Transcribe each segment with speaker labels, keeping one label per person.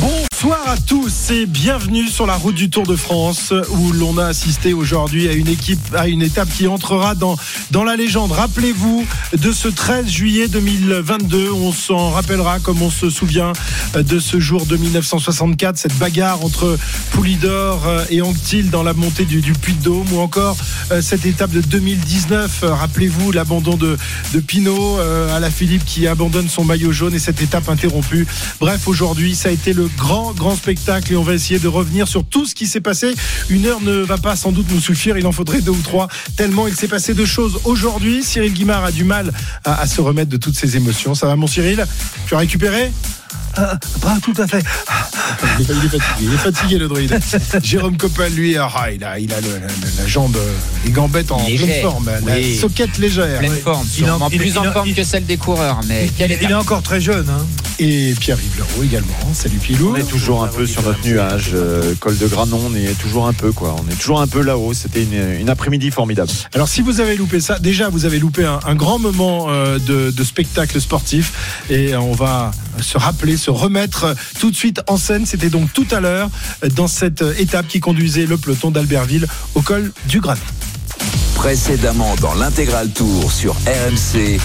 Speaker 1: Bonsoir à tous et bienvenue sur la route du Tour de France où l'on a assisté aujourd'hui à une équipe, à une étape qui entrera dans, dans la légende. Rappelez-vous de ce 13 juillet 2022, on s'en rappellera comme on se souvient de ce jour de 1964, cette bagarre entre Poulidor et Anctil dans la montée du, du Puy de Dôme ou encore euh, cette étape de 2019. Rappelez-vous l'abandon de, de Pinot euh, à la Philippe qui abandonne son maillot jaune et cette étape interrompue. Bref, aujourd'hui, ça a été le grand, grand spectacle et on va essayer de revenir sur tout ce qui s'est passé. Une heure ne va pas sans doute nous suffire, il en faudrait deux ou trois, tellement il s'est passé de choses aujourd'hui. Cyril Guimard a du mal à, à se remettre de toutes ses émotions. Ça va, mon Cyril? Tu as récupéré?
Speaker 2: Pas tout à fait.
Speaker 1: il est, il est fatigué, il est fatigué le druide. Jérôme Coppel, lui, ah, il a, il a le- la, la jambe, euh, les gambettes en
Speaker 3: Légère,
Speaker 1: pleine forme, la
Speaker 3: oui.
Speaker 1: soquette légère.
Speaker 3: pleine forme, sûrement
Speaker 2: il
Speaker 3: plus en forme
Speaker 2: il-
Speaker 3: que celle des coureurs. Mais
Speaker 2: Il est encore très jeune. Hein.
Speaker 1: Et Pierre-Yves Leroux également. Salut Pilou.
Speaker 4: On est toujours un peu sur notre nuage, euh, col de Granon, on est toujours un peu quoi. On est toujours un peu là-haut. C'était une, une après-midi formidable.
Speaker 1: Alors si vous avez loupé ça, déjà vous avez loupé un, un grand moment euh, de, de spectacle sportif et on va se rappeler, remettre tout de suite en scène. C'était donc tout à l'heure dans cette étape qui conduisait le peloton d'Albertville au col du Granon.
Speaker 5: Précédemment dans l'intégral tour sur RMC.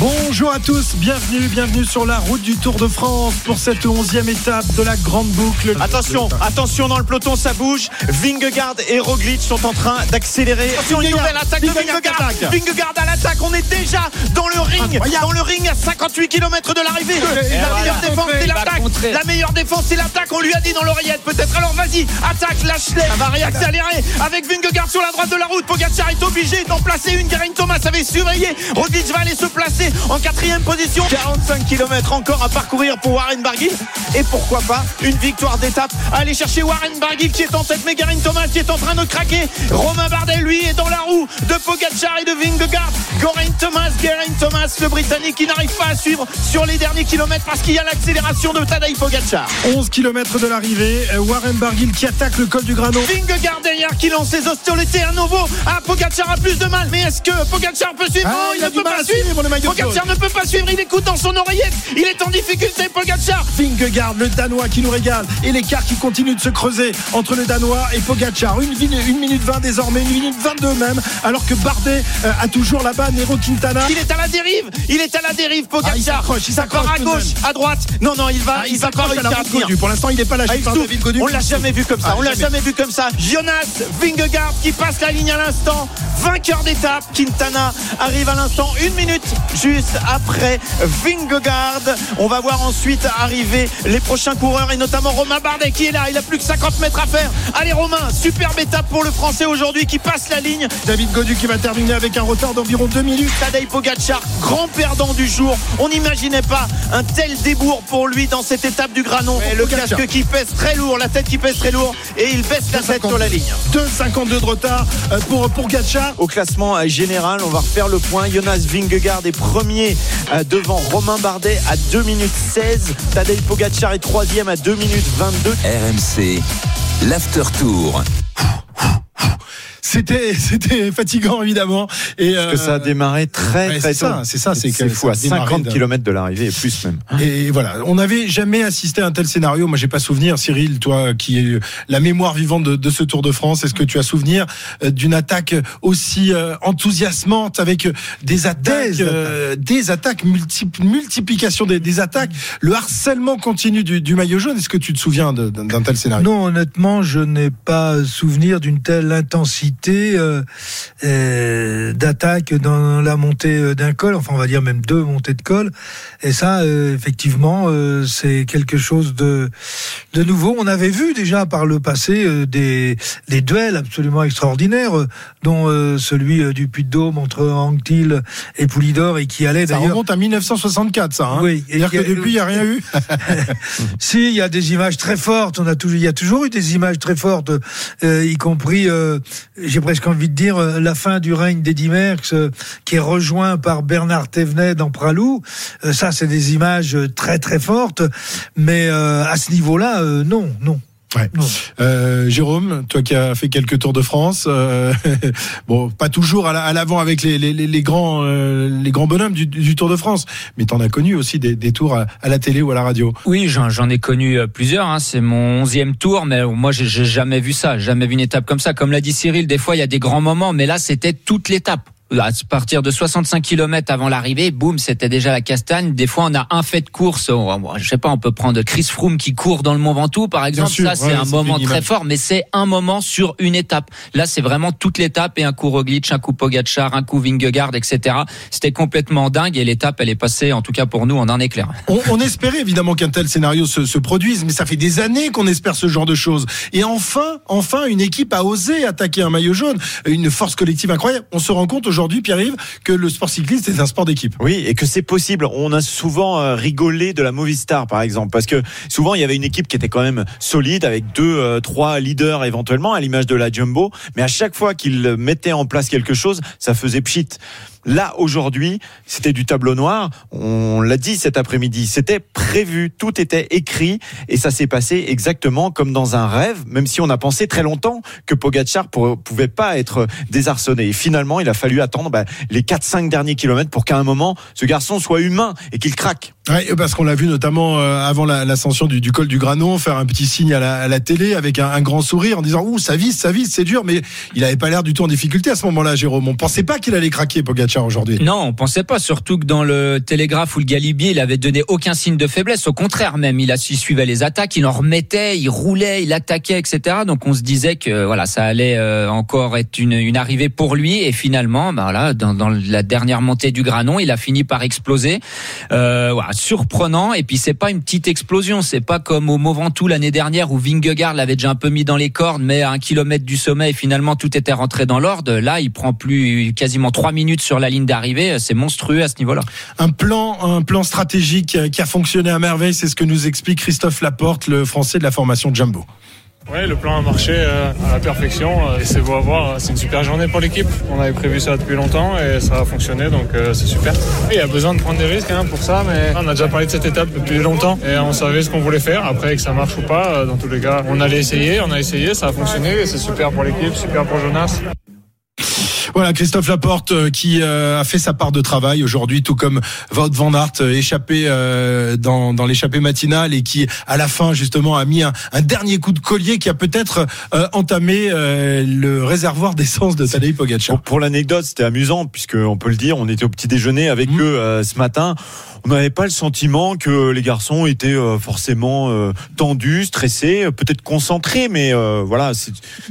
Speaker 1: Bonjour à tous, bienvenue, bienvenue sur la route du Tour de France pour cette onzième étape de la grande boucle.
Speaker 6: Attention, attention dans le peloton, ça bouge. Vingegaard et Roglic sont en train d'accélérer. Attention, une nouvelle attaque de
Speaker 1: Vingegaard
Speaker 6: Vingegaard. à l'attaque. On est déjà dans le ring, dans le ring à 58 km de l'arrivée. La meilleure défense, c'est l'attaque. La meilleure défense, c'est l'attaque. On lui a dit dans l'oreillette, peut-être. Alors vas-y, attaque, lâche-les. Ça va réaccélérer avec Vingegaard sur la droite de la route. Pogacar est obligé d'en placer une. Geraint Thomas avait surveillé. Roglic va aller se placer en quatrième position. 45 km encore à parcourir pour Warren Barguil. Et pourquoi pas une victoire d'étape. Aller chercher Warren Barguil qui est en tête, mais Geraint Thomas qui est en train de craquer. Romain Bardet, lui, est dans la roue de Pogacar et de Vingegaard. Geraint Thomas, Geraint Thomas, le Britannique qui n'arrive pas à suivre sur les derniers kilomètres parce qu'il y a l'accélération de Tadej Pogacar.
Speaker 1: 11 km de l'arrivée, euh, Warren Barguil qui attaque le col du Granon.
Speaker 6: Vingegaard derrière qui lance ses hostilités à nouveau. Ah, Pogacar a plus de mal. Mais est-ce que Pogacar peut suivre?
Speaker 1: Ah,
Speaker 6: Non, il,
Speaker 1: il a
Speaker 6: ne peut
Speaker 1: mal
Speaker 6: pas suivre.
Speaker 1: suivre, le maillot
Speaker 6: Pogacar ne peut pas suivre. Il écoute dans son oreillette. Il est en difficulté, Pogacar.
Speaker 1: Vingegaard, le Danois qui nous régale. Et l'écart qui continue de se creuser entre le Danois et Pogacar. Une, une minute 20 désormais, une minute 22 même. Alors que Bardet euh, a toujours là-bas Nero Quintana.
Speaker 6: Il est à la dérive. Il est à la dérive,
Speaker 1: Ah, il
Speaker 6: Pogacar.
Speaker 1: s'accroche, il s'accroche
Speaker 6: à gauche,
Speaker 1: même.
Speaker 6: à droite. Non, non, il va,
Speaker 1: Ah,
Speaker 6: il va pas
Speaker 1: s'accroche à la. Godu. Pour l'instant, il n'est pas lâché
Speaker 6: Ah, il
Speaker 1: par. David Godu.
Speaker 6: On l'a jamais vu comme ça.
Speaker 1: Ah,
Speaker 6: on l'a
Speaker 1: jamais.
Speaker 6: jamais vu comme ça. Jonas Vingegaard qui passe la ligne à l'instant. Vainqueur d'étape. Quintana arrive à l'instant. Une minute juste après Vingegaard. On va voir ensuite arriver les prochains coureurs et notamment Romain Bardet qui est là. Il a plus que 50 mètres à faire. Allez Romain, superbe étape pour le Français aujourd'hui qui passe la ligne.
Speaker 1: David Godu qui va terminer avec un retard d'environ 2 minutes.
Speaker 6: Tadej Pogacar, grand perdant du jour. On n'imaginait pas un tel débours pour lui dans cette étape du Granon. Le
Speaker 1: Pogacar.
Speaker 6: casque qui pèse très lourd, la tête qui pèse très lourd et il baisse la tête sur la ligne.
Speaker 1: 2,52 de retard euh, pour, pour.
Speaker 6: Au classement euh, général, on va refaire le point. Jonas Vingegaard est premier euh, devant Romain Bardet à 2 minutes 16. Tadej Pogacar est troisième à 2 minutes 22.
Speaker 5: RMC. L'after tour.
Speaker 1: C'était, c'était fatigant évidemment. Et,
Speaker 4: Parce que ça a démarré très
Speaker 1: ouais,
Speaker 4: très
Speaker 1: c'est
Speaker 4: tôt.
Speaker 1: ça, c'est ça, c'est que
Speaker 4: fou à
Speaker 1: a démarré
Speaker 4: 50
Speaker 1: de-
Speaker 4: km de l'arrivée et plus même.
Speaker 1: Et voilà, on n'avait jamais assisté à un tel scénario. Moi, j'ai pas souvenir, Cyril, toi qui es la mémoire vivante de, de ce Tour de France, est-ce que tu as souvenir euh, d'une attaque aussi euh, enthousiasmante avec des attaques,
Speaker 2: Des
Speaker 1: euh, des attaques, multi- multiplication des, des attaques, le harcèlement continu du, du maillot jaune Est-ce que tu te souviens d'un tel scénario?
Speaker 2: Non, honnêtement, je n'ai pas souvenir d'une telle intensité euh, euh, d'attaque dans la montée euh, d'un col. Enfin, on va dire même deux montées de col. Et ça, effectivement, c'est quelque chose de de nouveau. On avait vu déjà par le passé des des duels absolument extraordinaires, dont celui du Puy-de-Dôme entre Anctil et Poulidor, et qui allait
Speaker 1: Ça
Speaker 2: d'ailleurs.
Speaker 1: remonte à 1964, ça. Hein
Speaker 2: Oui, et
Speaker 1: C'est-à-dire
Speaker 2: qui
Speaker 1: que
Speaker 2: a-
Speaker 1: depuis, il n'y a rien eu.
Speaker 2: Si, il y a des images très fortes. On a toujours, il y a toujours eu des images très fortes, euh, y compris. euh, j'ai presque envie de dire euh, la fin du règne d'Eddy Merckx, euh, qui est rejoint par Bernard Thévenet dans Pralou. Euh, ça, c'est des images très très fortes, mais à ce niveau-là, non, non.
Speaker 1: Ouais. Euh, Jérôme, toi qui as fait quelques tours de France, euh, bon, pas toujours à la- à l'avant avec les, les, les- grands euh, les grands bonhommes du, du Tour de France, mais t'en as connu aussi des, des tours à, à la télé ou à la radio.
Speaker 3: Oui, j'en ai connu euh, plusieurs. hein. C'est mon onzième tour, mais moi j'ai jamais vu ça, jamais vu une étape comme ça. Comme l'a dit Cyril, des fois il y a des grands moments, mais là c'était toute l'étape. À partir de 65 km avant l'arrivée, boum, c'était déjà la castagne. Des fois, on a un fait de course. on- Je sais pas, on peut prendre Chris Froome qui court dans le Mont Ventoux, par exemple.
Speaker 1: sûr,
Speaker 3: ça, c'est
Speaker 1: ouais,
Speaker 3: un moment très fort, mais c'est un moment sur une étape. Là, c'est vraiment toute l'étape et un coup Roglic, un coup Pogacar, un coup Vingegaard, etc. C'était complètement dingue et l'étape, elle est passée, en tout cas pour nous, en un éclair.
Speaker 1: On, on espérait évidemment qu'un tel scénario se, se produise, mais ça fait des années qu'on espère ce genre de choses. Et enfin, enfin, une équipe a osé attaquer un maillot jaune, une force collective incroyable. On se rend compte aujourd'hui, Pierre-Yves, que le sport cycliste est un sport d'équipe.
Speaker 6: Oui, et que c'est possible. On a souvent euh, rigolé de la Movistar, par exemple, parce que souvent il y avait une équipe qui était quand même solide, avec deux, euh, trois leaders éventuellement, à l'image de la Jumbo. Mais à chaque fois qu'ils mettaient en place quelque chose, ça faisait pchit. Là, aujourd'hui, c'était du tableau noir. On l'a dit cet après-midi. C'était prévu. Tout était écrit. Et ça s'est passé exactement comme dans un rêve, même si on a pensé très longtemps que Pogacar pour- pouvait pas être désarçonné. Et finalement, il a fallu attendre bah, les 4-5 derniers kilomètres pour qu'à un moment, ce garçon soit humain et qu'il craque.
Speaker 1: Ouais, parce qu'on l'a vu notamment euh, avant la- l'ascension du, col du Granon faire un petit signe à la, télé avec un, grand sourire en disant ouh ça vise ça vise c'est dur mais il avait pas l'air du tout en difficulté à ce moment-là Jérôme on pensait pas qu'il allait craquer Pogacar aujourd'hui?
Speaker 3: Non, on pensait pas. Surtout que dans le Télégraphe ou le Galibier, il avait donné aucun signe de faiblesse. Au contraire, même, il, a, il suivait les attaques, il en remettait, il roulait, il attaquait, etc. Donc on se disait que voilà, ça allait euh, encore être une, arrivée pour lui. Et finalement, voilà, dans, la dernière montée du Granon, il a fini par exploser. Euh, voilà, surprenant. Et puis c'est pas une petite explosion. C'est pas comme au Mont l'année dernière où Vingegaard l'avait déjà un peu mis dans les cordes, mais à un kilomètre du sommet, et finalement tout était rentré dans l'ordre. Là, il prend plus quasiment trois minutes sur la ligne d'arrivée. C'est monstrueux à ce niveau-là.
Speaker 1: un plan un plan stratégique euh, qui a fonctionné à merveille c'est ce que nous explique Christophe Laporte le français de la formation Jumbo
Speaker 7: Ouais, le plan a marché euh, à la perfection euh, et c'est beau à voir. C'est une super journée pour l'équipe. On avait prévu ça depuis longtemps et ça a fonctionné donc euh, c'est super. Et Il y a besoin de prendre des risques hein, pour ça, mais on a déjà parlé de cette étape depuis longtemps et on savait ce qu'on voulait faire. Après que ça marche ou pas, euh, dans tous les cas, on allait essayer, on a essayé, ça a fonctionné et c'est super pour l'équipe, super pour Jonas.
Speaker 1: Voilà Christophe Laporte euh, qui euh, a fait sa part de travail aujourd'hui, tout comme Wout van Aert euh, échappé euh, dans, dans l'échappée matinale et qui à la fin justement a mis un, un dernier coup de collier qui a peut-être euh, entamé euh, le réservoir d'essence de Tadej Pogacar.
Speaker 6: Pour, pour l'anecdote, c'était amusant puisque on peut le dire, on était au petit déjeuner avec
Speaker 1: Mhm.
Speaker 6: eux euh, ce matin. On n'avait pas le sentiment que les garçons étaient euh, forcément euh, tendus, stressés, euh, peut-être concentrés, mais voilà.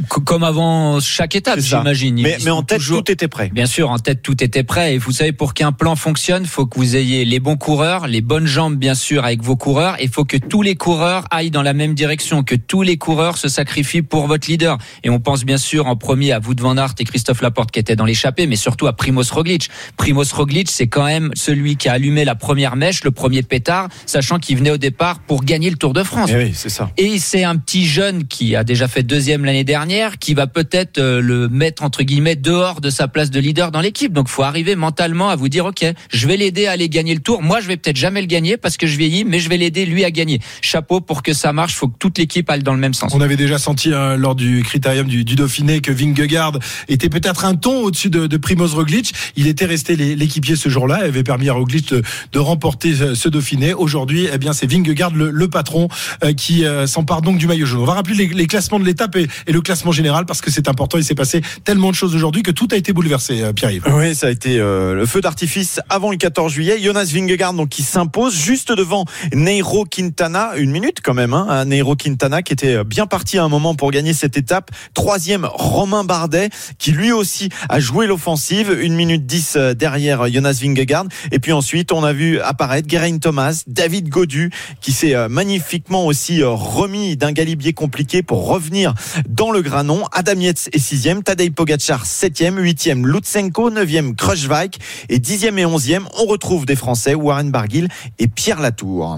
Speaker 3: Comme avant chaque étape, j'imagine.
Speaker 6: Mais, en tête,
Speaker 3: toujours-
Speaker 6: tout était prêt.
Speaker 3: Bien sûr, en tête, tout était prêt. Et vous savez, pour qu'un plan fonctionne, faut que vous ayez les bons coureurs, les bonnes jambes, bien sûr, avec vos coureurs. Et faut que tous les coureurs aillent dans la même direction, que tous les coureurs se sacrifient pour votre leader. Et on pense bien sûr en premier à Wout van Aert et Christophe Laporte qui étaient dans l'échappée, mais surtout à Primoz Roglic. Primoz Roglic, c'est quand même celui qui a allumé la première mèche, le premier pétard, sachant qu'il venait au départ pour gagner le Tour de France.
Speaker 6: Eh oui, c'est ça.
Speaker 3: Et c'est un petit jeune qui a déjà fait deuxième l'année dernière, qui va peut-être euh, le mettre entre guillemets dehors de sa place de leader dans l'équipe. Donc, faut arriver mentalement à vous dire, ok, je vais l'aider à aller gagner le Tour. Moi, je vais peut-être jamais le gagner parce que je vieillis, mais je vais l'aider lui à gagner. Chapeau pour que ça marche. Faut que toute l'équipe aille dans le même sens.
Speaker 1: On avait déjà senti euh, lors du critérium du, du Dauphiné que Vingegaard était peut-être un ton au-dessus de, de Primoz Roglic. Il était resté l'équipier ce jour-là, et avait permis à Roglic de, de ce, ce Dauphiné. Aujourd'hui, eh bien, c'est Vingegaard le, patron euh, qui euh, s'empare donc du maillot jaune. On va rappeler les, classements de l'étape et, le classement général parce que c'est important. Il s'est passé tellement de choses aujourd'hui que tout a été bouleversé, euh, Pierre-Yves.
Speaker 6: Oui, ça a été le feu d'artifice avant le 14 juillet. Jonas Vingegaard donc qui s'impose juste devant Neiro Quintana, une minute quand même, hein, à Neiro Quintana qui était bien parti à un moment pour gagner cette étape. Troisième, Romain Bardet qui lui aussi a joué l'offensive, une minute 10 derrière Jonas Vingegaard. Et puis ensuite, on a vu apparaître. Geraint Thomas, David Godu, qui s'est euh, magnifiquement aussi euh, remis d'un galibier compliqué pour revenir dans le granon. Adam Yates est sixième, Tadej Pogacar septième, huitième Lutsenko, neuvième Kruijswijk et dixième et onzième. On retrouve des Français, Warren Barguil et Pierre Latour.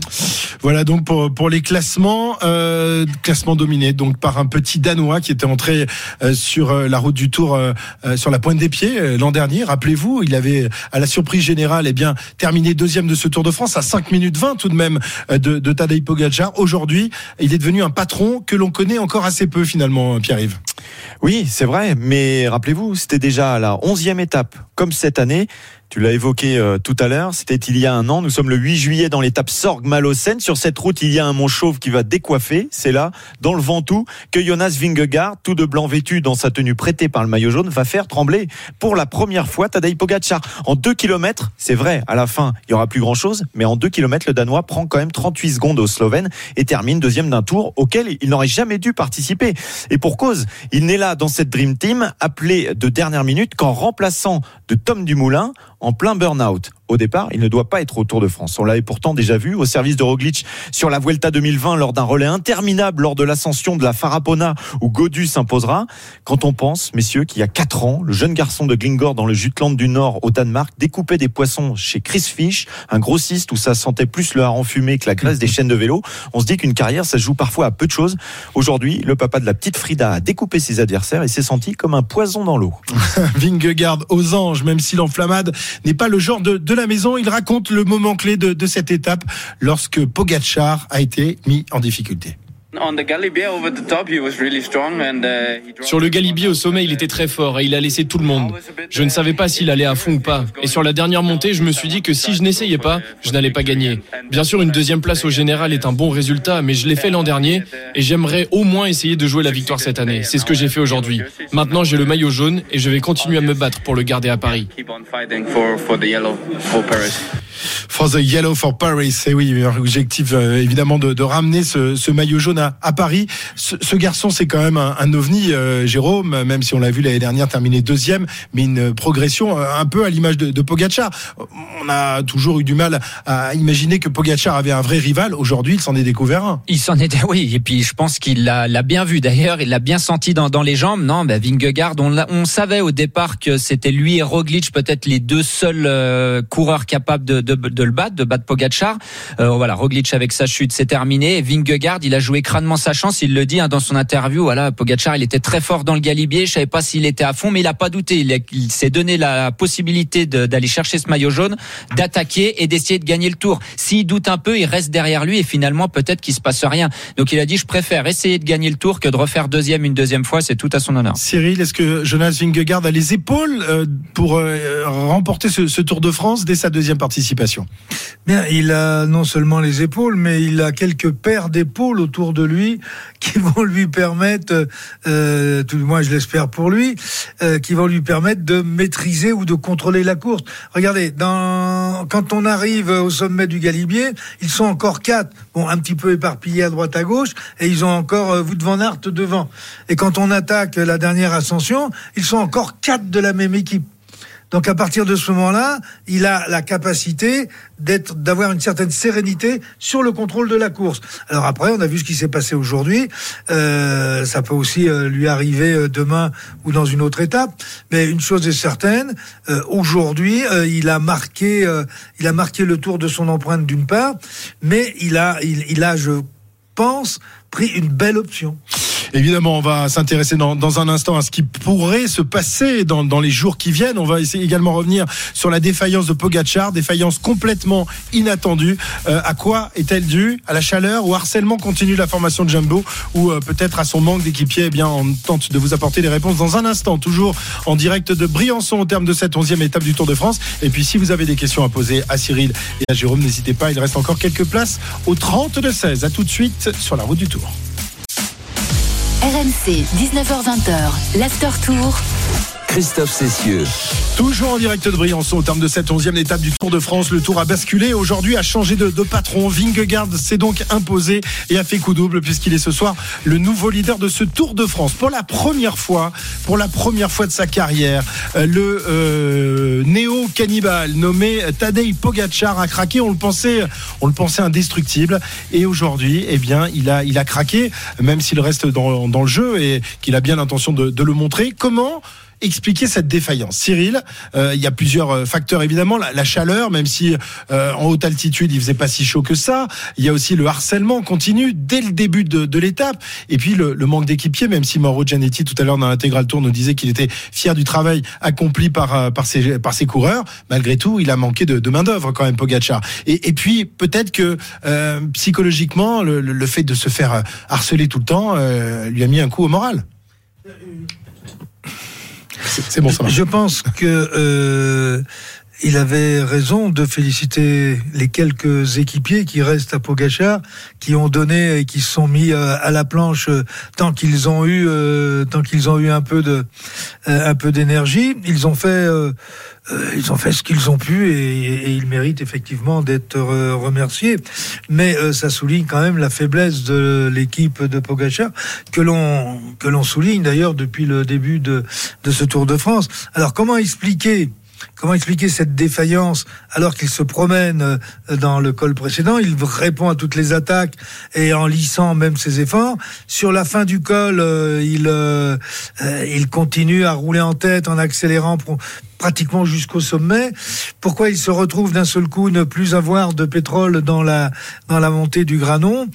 Speaker 1: Voilà donc pour, les classements, euh, classement dominé donc par un petit Danois qui était entré sur la route du Tour sur la pointe des pieds l'an dernier. Rappelez-vous, il avait à la surprise générale eh bien terminé deuxième de ce Tour de France à 5 minutes 20 tout de même euh, de, de Tadej. Aujourd'hui, il est devenu un patron que l'on connaît encore assez peu finalement, Pierre-Yves.
Speaker 6: Oui, c'est vrai, mais rappelez-vous, c'était déjà la onzième étape, comme cette année. Tu l'as évoqué euh, tout à l'heure, c'était il y a un an. Nous sommes le 8 juillet dans l'étape Sorg-Malocène. Sur cette route, il y a un mont chauve qui va décoiffer. C'est là, dans le Ventoux, que Jonas Vingegaard, tout de blanc vêtu dans sa tenue prêtée par le maillot jaune, va faire trembler pour la première fois Tadej Pogacar. En 2 km, c'est vrai, à la fin, il y aura plus grand chose, mais en 2 km, le Danois prend quand même 38 secondes au Slovène et termine deuxième d'un tour auquel il n'aurait jamais dû participer. Et pour cause, il n'est là dans cette Dream Team, appelé de dernière minute, qu'en remplaçant de Tom Dumoulin, en plein burn-out. Au départ, il ne doit pas être au Tour de France. On l'avait pourtant déjà vu au service de Roglic sur la Vuelta 2020 lors d'un relais interminable lors de l'ascension de la Farapona où Godu s'imposera. Quand on pense, messieurs, qu'il y a quatre ans, le jeune garçon de Glingor dans le Jutland du Nord au Danemark découpait des poissons chez Chris Fish, un grossiste où ça sentait plus le hareng fumé que la graisse des chaînes de vélo. On se dit qu'une carrière, ça joue parfois à peu de choses. Aujourd'hui, le papa de la petite Frida a découpé ses adversaires et s'est senti comme un poison dans l'eau.
Speaker 1: Vingegaard aux anges, même si l'enflammade n'est pas le genre de la maison, il raconte le moment clé de, de cette étape lorsque Pogacar a été mis en difficulté.
Speaker 8: Sur le galibier au sommet, il était très fort et il a laissé tout le monde. Je ne savais pas s'il allait à fond ou pas. Et sur la dernière montée, je me suis dit que si je n'essayais pas, je n'allais pas gagner. Bien sûr, une deuxième place au général est un bon résultat, mais je l'ai fait l'an dernier et j'aimerais au moins essayer de jouer la victoire cette année. C'est ce que j'ai fait aujourd'hui. Maintenant, j'ai le maillot jaune et je vais continuer à me battre pour le garder à Paris.
Speaker 1: For the Yellow for Paris, c'est oui, objectif euh, évidemment de, de ramener ce, ce, maillot jaune à, à Paris. Ce, garçon, c'est quand même un, ovni, euh, Jérôme, même si on l'a vu l'année dernière terminer deuxième, mais une progression euh, un peu à l'image de, de Pogacar. On a toujours eu du mal à imaginer que Pogacar avait un vrai rival. Aujourd'hui, il s'en est découvert un.
Speaker 3: Il s'en était, oui, et puis je pense qu'il l'a, bien vu d'ailleurs, il l'a bien senti dans, les jambes. Non, bah, Vingegaard, on, on savait au départ que c'était lui et Roglic peut-être les deux seuls euh, coureurs capables de, le battre, de battre Pogacar. Voilà, Roglic avec sa chute, c'est terminé. Et Vingegaard, il a joué crânement sa chance. Il le dit hein, dans son interview. Voilà, Pogacar, il était très fort dans le galibier. Je savais pas s'il était à fond, mais il a pas douté. Il, il s'est donné la possibilité d'aller chercher ce maillot jaune, d'attaquer et d'essayer de gagner le tour. S'il doute un peu, il reste derrière lui et finalement peut-être qu'il se passe rien. Donc il a dit, je préfère essayer de gagner le tour que de refaire deuxième une deuxième fois. C'est tout à son honneur.
Speaker 1: Cyril, est-ce que Jonas Vingegaard a les épaules euh, pour euh, remporter ce, ce Tour de France dès sa deuxième participation?
Speaker 2: Bien, il a non seulement les épaules, mais il a quelques paires d'épaules autour de lui qui vont lui permettre, euh, tout du moins je l'espère pour lui, euh, qui vont lui permettre de maîtriser ou de contrôler la course. Regardez, dans, quand on arrive au sommet du Galibier, ils sont encore quatre, bon, un petit peu éparpillés à droite à gauche, et ils ont encore euh, Wout van devant. Et quand on attaque la dernière ascension, ils sont encore quatre de la même équipe. Donc à partir de ce moment-là, il a la capacité d'être, d'avoir une certaine sérénité sur le contrôle de la course. Alors après, on a vu ce qui s'est passé aujourd'hui. Euh, ça peut aussi euh, lui arriver euh, demain ou dans une autre étape. Mais une chose est certaine, euh, aujourd'hui, euh, il a marqué, euh, il a marqué le tour de son empreinte d'une part, mais il a, il, il a, je pense, pris une belle option.
Speaker 1: Évidemment, on va s'intéresser dans, dans un instant à ce qui pourrait se passer dans, dans les jours qui viennent. On va essayer également revenir sur la défaillance de Pogachar, défaillance complètement inattendue. Euh, à quoi est-elle due? À la chaleur, au harcèlement continu de la formation de Jumbo? Ou euh, peut-être à son manque d'équipiers? Eh bien, on tente de vous apporter les réponses dans un instant, toujours en direct de Briançon au terme de cette onzième étape du Tour de France. Et puis, si vous avez des questions à poser à Cyril et à Jérôme, n'hésitez pas. Il reste encore quelques places au 30 de 16. À tout de suite sur la route du Tour.
Speaker 9: RMC, 19h20, l'after tour.
Speaker 5: Christophe Cessieux.
Speaker 1: Toujours en direct de Briançon au terme de cette onzième étape du Tour de France. Le Tour a basculé aujourd'hui, a changé de, patron. Vingegaard s'est donc imposé et a fait coup double puisqu'il est ce soir le nouveau leader de ce Tour de France. Pour la première fois, pour la première fois de sa carrière, euh, le euh, néo-cannibale nommé Tadej Pogacar a craqué. On le pensait, on le pensait indestructible. Et aujourd'hui, eh bien, il a, il a craqué, même s'il reste dans, dans le jeu et qu'il a bien l'intention de le montrer. Comment expliquer cette défaillance Cyril, euh, il y a plusieurs euh, facteurs évidemment, la, chaleur, même si euh, en haute altitude il faisait pas si chaud que ça. Il y a aussi le harcèlement continu dès le début de, l'étape, et puis le, manque d'équipiers. Même si Mauro Gianetti tout à l'heure dans l'intégral tour nous disait qu'il était fier du travail accompli par ses coureurs, malgré tout il a manqué de, main d'œuvre quand même Pogacar. Et, et puis peut-être que psychologiquement le, fait de se faire harceler tout le temps lui a mis un coup au moral. C'est bon ça.
Speaker 2: Je pense que euh, il avait raison de féliciter les quelques équipiers qui restent à Pogachar, qui ont donné et qui se sont mis euh, à la planche euh, tant qu'ils ont eu euh, tant qu'ils ont eu un peu de un peu d'énergie. Ils ont fait ils ont fait ce qu'ils ont pu et, et ils méritent effectivement d'être remerciés. Mais ça souligne quand même la faiblesse de l'équipe de Pogachar que l'on que l'on souligne d'ailleurs depuis le début de de ce Tour de France. Alors comment expliquer Comment expliquer cette défaillance alors qu'il se promène euh, dans le col précédent? Il répond à toutes les attaques et en lissant même ses efforts. Sur la fin du col, euh, il, euh, il continue à rouler en tête en accélérant pour- pratiquement jusqu'au sommet. Pourquoi il se retrouve d'un seul coup ne plus avoir de pétrole dans la, dans la montée du Granon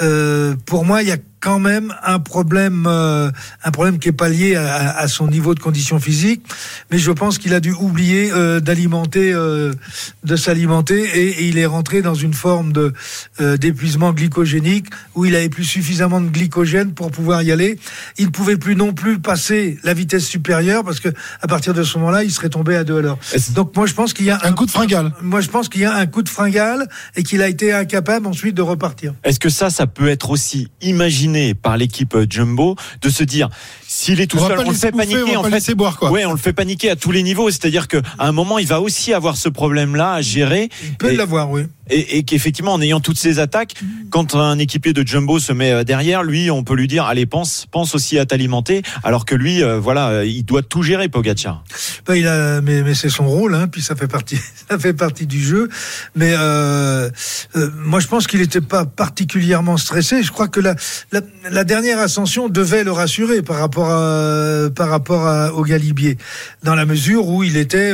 Speaker 2: Euh, Pour moi, il y a quand même un problème, euh, un problème qui est pas lié à, son niveau de condition physique, mais je pense qu'il a dû oublier euh, d'alimenter, de s'alimenter, et, il est rentré dans une forme de d'épuisement glycogénique où il avait plus suffisamment de glycogène pour pouvoir y aller. Il ne pouvait plus non plus passer la vitesse supérieure parce que à partir de ce moment-là, il serait tombé à deux à l'heure. Donc moi, je pense qu'il y a
Speaker 1: Un coup de fringale.
Speaker 2: Moi, je pense qu'il y a un coup de fringale et qu'il a été incapable ensuite de repartir.
Speaker 6: Est-ce que ça, ça peut être aussi imaginé par l'équipe euh, Jumbo de se dire s'il est tout
Speaker 1: On
Speaker 6: seul, on le fait
Speaker 1: bouffer,
Speaker 6: paniquer
Speaker 1: on
Speaker 6: en fait.
Speaker 1: boire quoi.
Speaker 6: Ouais, on le fait paniquer à tous les niveaux. C'est-à-dire qu'à un moment, il va aussi avoir ce problème-là à gérer.
Speaker 2: Il peut
Speaker 6: Et-
Speaker 2: l'avoir, oui.
Speaker 6: Et, et qu'effectivement, en ayant toutes ces attaques, quand un équipier de Jumbo se met euh, derrière, lui, on peut lui dire allez, pense, pense aussi à t'alimenter. Alors que lui, euh, voilà, euh, il doit tout gérer, Pogacar.
Speaker 2: Ben, il a, mais, mais c'est son rôle, hein, puis ça fait partie, ça fait partie du jeu. Mais euh, euh, moi, je pense qu'il n'était pas particulièrement stressé. Je crois que la, la, la dernière ascension devait le rassurer par rapport à, par rapport à, au Galibier, dans la mesure où il était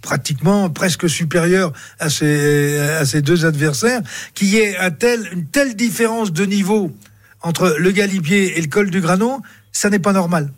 Speaker 2: pratiquement presque supérieur à ses, à ses deux adversaires, qu'il y ait un tel, une telle différence de niveau entre le Galibier et le col du Granon, ça n'est pas normal.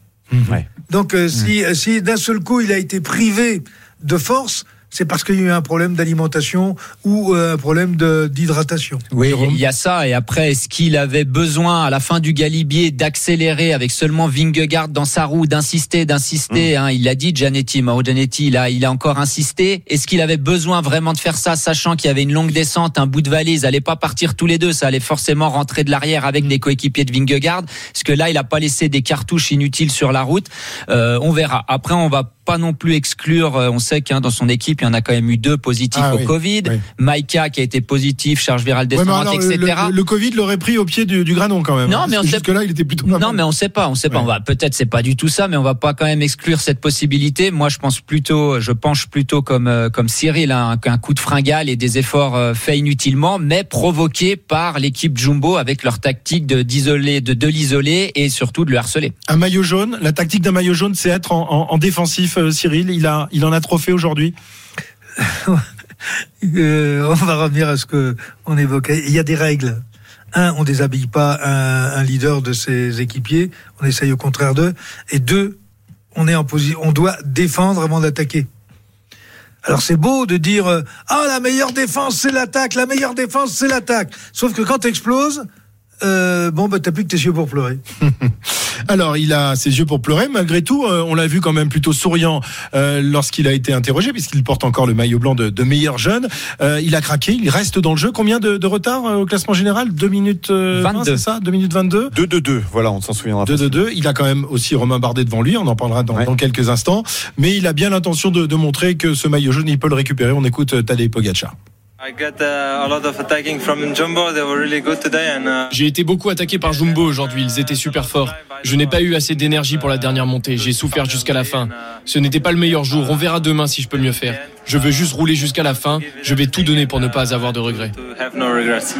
Speaker 6: Ouais.
Speaker 2: Donc euh, si, si d'un seul coup il a été privé de force, c'est parce qu'il y a eu un problème d'alimentation ou euh, un problème d'hydratation.
Speaker 3: Oui, il y a ça. Et après, est-ce qu'il avait besoin, à la fin du Galibier, d'accélérer avec seulement Vingegaard dans sa roue, d'insister, d'insister hein, Il l'a dit, Gianetti, Mauro Gianetti, il a, il a encore insisté. Est-ce qu'il avait besoin vraiment de faire ça, sachant qu'il y avait une longue descente, un bout de vallée Ils n'allaient pas partir tous les deux. Ça allait forcément rentrer de l'arrière avec des coéquipiers de Vingegaard. Parce que là, il n'a pas laissé des cartouches inutiles sur la route. Euh, on verra. Après, on va pas non plus exclure. euh, On sait qu'un dans son équipe, il y en a quand même eu deux positifs
Speaker 1: Ah
Speaker 3: au
Speaker 1: oui,
Speaker 3: Covid.
Speaker 1: oui.
Speaker 3: Maïka qui a été positif, charge virale
Speaker 1: Ouais,
Speaker 3: descendante,
Speaker 1: le,
Speaker 3: etc.
Speaker 1: le- le Covid l'aurait pris au pied du, du granon quand même.
Speaker 3: Non,
Speaker 1: hein,
Speaker 3: mais on
Speaker 1: parce que
Speaker 3: sait-
Speaker 1: jusque-là, il était plutôt pas
Speaker 3: Non, mais on sait pas, on sait pas.
Speaker 1: Ouais.
Speaker 3: On va peut-être c'est pas du tout ça, mais on va pas quand même exclure cette possibilité. Moi, je pense plutôt, je penche plutôt comme euh, comme Cyril, hein, qu'un coup de fringale et des efforts euh, faits inutilement, mais provoqués par l'équipe Jumbo avec leur tactique de d'isoler, de de l'isoler et surtout de le harceler.
Speaker 1: Un maillot jaune, la tactique d'un maillot jaune, c'est être en, en- en défensif, euh, Cyril. Il, a, il en a trop fait aujourd'hui.
Speaker 2: Euh, on va revenir à ce que on évoquait. Il y a des règles. Un, on déshabille pas un, un leader de ses équipiers. On essaye au contraire d'eux. Et deux, on est en position, on doit défendre avant d'attaquer. Alors c'est beau de dire euh, ah la meilleure défense c'est l'attaque, la meilleure défense c'est l'attaque. Sauf que quand tu exploses, euh, bon, bah, t'as plus que tes yeux pour pleurer.
Speaker 1: Alors, il a ses yeux pour pleurer. Malgré tout, euh, on l'a vu quand même plutôt souriant euh, lorsqu'il a été interrogé, puisqu'il porte encore le maillot blanc de, de meilleur jeune. Euh, il a craqué, il reste dans le jeu. Combien de, de retard euh, au classement général? 2 minutes euh,
Speaker 3: 22.
Speaker 1: 20, c'est ça? 2 minutes 22
Speaker 6: 2 2 2. Voilà, on s'en souviendra.
Speaker 1: 2 2 2. Il a quand même aussi Romain Bardet devant lui. On en parlera dans,
Speaker 6: Ouais.
Speaker 1: dans quelques instants. Mais il a bien l'intention de, de montrer que ce maillot jaune, il peut le récupérer. On écoute Tadej Pogacar.
Speaker 10: I got uh, a lot of attacking from Jumbo. They were really good today, and uh,
Speaker 8: J'ai été beaucoup attaqué par Jumbo aujourd'hui, ils étaient super forts. Je n'ai pas eu assez d'énergie pour la dernière montée, j'ai souffert jusqu'à la fin. Ce n'était pas le meilleur jour, on verra demain si je peux mieux faire. Je veux juste rouler jusqu'à la fin, je vais tout donner pour ne pas avoir de regrets.
Speaker 10: no regrets.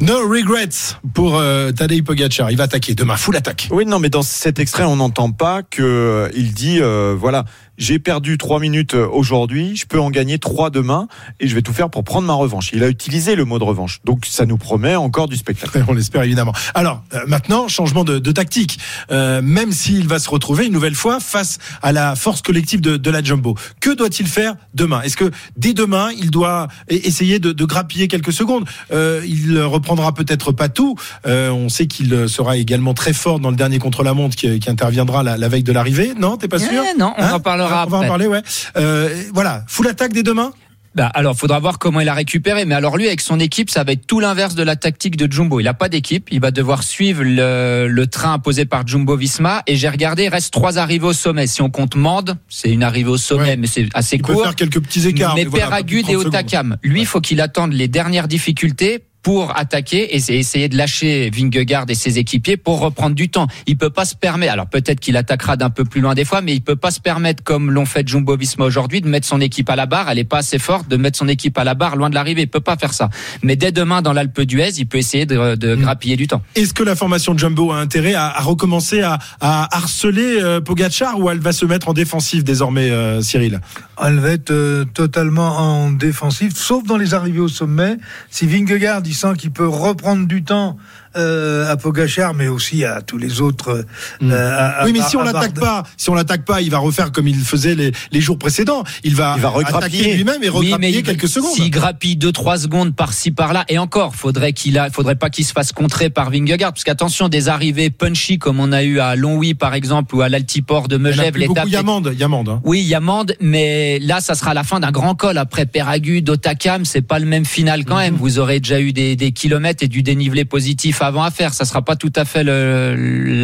Speaker 1: No regrets pour euh, Tadej Pogacar. Il va attaquer demain. Full attaque.
Speaker 6: Oui, non, mais dans cet extrait, on n'entend pas que euh, il dit euh, voilà, j'ai perdu trois minutes euh, aujourd'hui, je peux en gagner trois demain, et je vais tout faire pour prendre ma revanche. Il a utilisé le mot de revanche, donc ça nous promet encore du spectacle.
Speaker 1: On l'espère évidemment. Alors euh, maintenant, changement de, de tactique. Euh, même s'il va se retrouver une nouvelle fois face à la force collective de, de la Jumbo, que doit-il faire demain? Est-ce que dès demain, il doit e- essayer de, de grappiller quelques secondes? Euh, Il reprendra peut-être pas tout. Euh, on sait qu'il sera également très fort dans le dernier contre-la-montre qui, qui interviendra la, la veille de l'arrivée. Non, t'es pas sûr?
Speaker 3: Eh non, on
Speaker 1: Hein?
Speaker 3: en parlera
Speaker 1: On va en parler, ouais. Euh, voilà, full attaque dès demain?
Speaker 3: Bah, alors, faudra voir comment il a récupéré. Mais alors, lui, avec son équipe, ça va être tout l'inverse de la tactique de Jumbo. Il a pas d'équipe. Il va devoir suivre le, le train imposé par Jumbo Visma. Et j'ai regardé, il reste trois arrivées au sommet. Si on compte Mende, c'est une arrivée au sommet,
Speaker 1: Ouais.
Speaker 3: mais c'est assez
Speaker 1: Il peut
Speaker 3: court.
Speaker 1: faire quelques petits écarts.
Speaker 3: mais
Speaker 1: voilà,
Speaker 3: Peragude et
Speaker 1: 30 secondes.
Speaker 3: Otakam, lui, il faut qu'il attende les dernières difficultés pour attaquer et essayer de lâcher Vingegaard et ses équipiers pour reprendre du temps. Il peut pas se permettre, alors peut-être qu'il attaquera d'un peu plus loin des fois, mais il peut pas se permettre, comme l'ont fait Jumbo Visma aujourd'hui, de mettre son équipe à la barre. Elle est pas assez forte de mettre son équipe à la barre loin de l'arrivée. Il peut pas faire ça. Mais dès demain, dans l'Alpe d'Huez, il peut essayer de, de
Speaker 1: Mm.
Speaker 3: grappiller du temps.
Speaker 1: Est-ce que la formation Jumbo a intérêt à, à recommencer à, à harceler euh, Pogacar ou elle va se mettre en défensive désormais, euh, Cyril?
Speaker 2: Elle va être euh, totalement en défensive, sauf dans les arrivées au sommet. Si Vingegaard, il sent qu'il peut reprendre du temps euh, à Pogachar, mais aussi à tous les autres.
Speaker 1: Mm.
Speaker 2: euh, à-
Speaker 1: Oui, mais
Speaker 2: à-
Speaker 1: si on
Speaker 2: à
Speaker 1: l'attaque pas, si on l'attaque pas, il va refaire comme il faisait les, les jours précédents. Il va,
Speaker 6: Il va regrappiller.
Speaker 1: attaquer lui-même et
Speaker 3: Oui,
Speaker 1: regrappiller
Speaker 3: il-
Speaker 1: quelques secondes.
Speaker 3: S'il grappille 2-3 secondes par-ci par-là, et encore, faudrait qu'il a, faudrait pas qu'il se fasse contrer par Vingegaard, parce qu'attention, des arrivées punchy comme on a eu à Longwy par exemple ou à l'Altiport de
Speaker 1: Il y en a
Speaker 3: Megève, l'étape.
Speaker 1: Yamande, Yamande. Hein.
Speaker 3: Oui, il y a Mende, mais là, ça sera la fin d'un grand col. Après Peragude, Otakam, c'est pas le même final quand
Speaker 1: Mhm.
Speaker 3: même. Vous aurez déjà eu des, des kilomètres et du dénivelé positif avant à faire. Ça sera pas tout à fait le-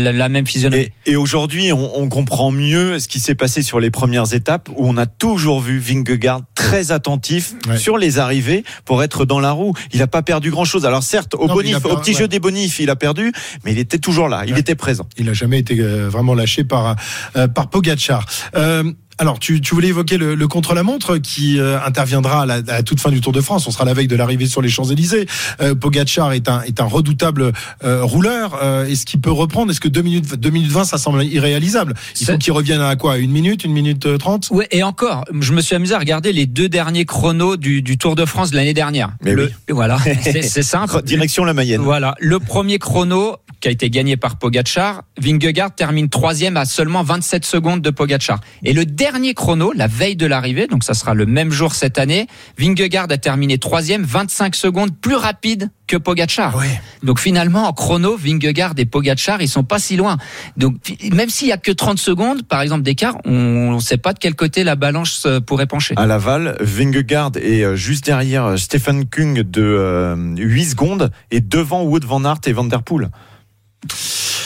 Speaker 3: la, la même physionomie.
Speaker 6: Et, et aujourd'hui, on, on comprend mieux ce qui s'est passé sur les premières étapes où on a toujours vu Vingegaard très attentif
Speaker 1: Ouais.
Speaker 6: sur les arrivées pour être dans la roue. Il n'a pas perdu grand chose. Alors certes, au
Speaker 1: Non,
Speaker 6: bonif, au petit
Speaker 1: ouais.
Speaker 6: jeu des bonifs, il a perdu, mais il était toujours là. Il
Speaker 1: Ouais.
Speaker 6: était présent.
Speaker 1: Il a jamais été euh, vraiment lâché par euh, par Pogacar. Euh, alors, tu, tu voulais évoquer le, le contre-la-montre qui euh, interviendra à la, à la toute fin du Tour de France. On sera la veille de l'arrivée sur les Champs-Élysées. Euh, Pogacar est un, est un redoutable euh, rouleur. Euh, Est-ce qu'il peut reprendre Est-ce que 2 minutes, 2 minutes 20, ça semble irréalisable? Il faut qu'il revienne à quoi? Une minute Une minute euh, 30
Speaker 3: Ouais, et encore, je me suis amusé à regarder les deux derniers chronos du, du Tour de France de l'année dernière.
Speaker 6: Mais
Speaker 3: Le-
Speaker 6: oui.
Speaker 3: Voilà, c'est c'est simple.
Speaker 6: Direction la Mayenne.
Speaker 3: Voilà, le premier chrono qui a été gagné par Pogacar, Vingegaard termine troisième à seulement 27 secondes de Pogacar. Et le dernier chrono, la veille de l'arrivée, donc ça sera le même jour cette année, Vingegaard a terminé troisième, 25 secondes plus rapide que Pogacar.
Speaker 1: Ouais.
Speaker 3: Donc finalement, en chrono, Vingegaard et Pogacar, ils sont pas si loin. Donc même s'il y a que 30 secondes, par exemple, d'écart, on ne sait pas de quel côté la balance euh, pourrait pencher.
Speaker 6: À Laval, Vingegaard est euh, juste derrière euh, Stefan Kung de euh, 8 secondes et devant Wood Van Aert et Van Der Poel.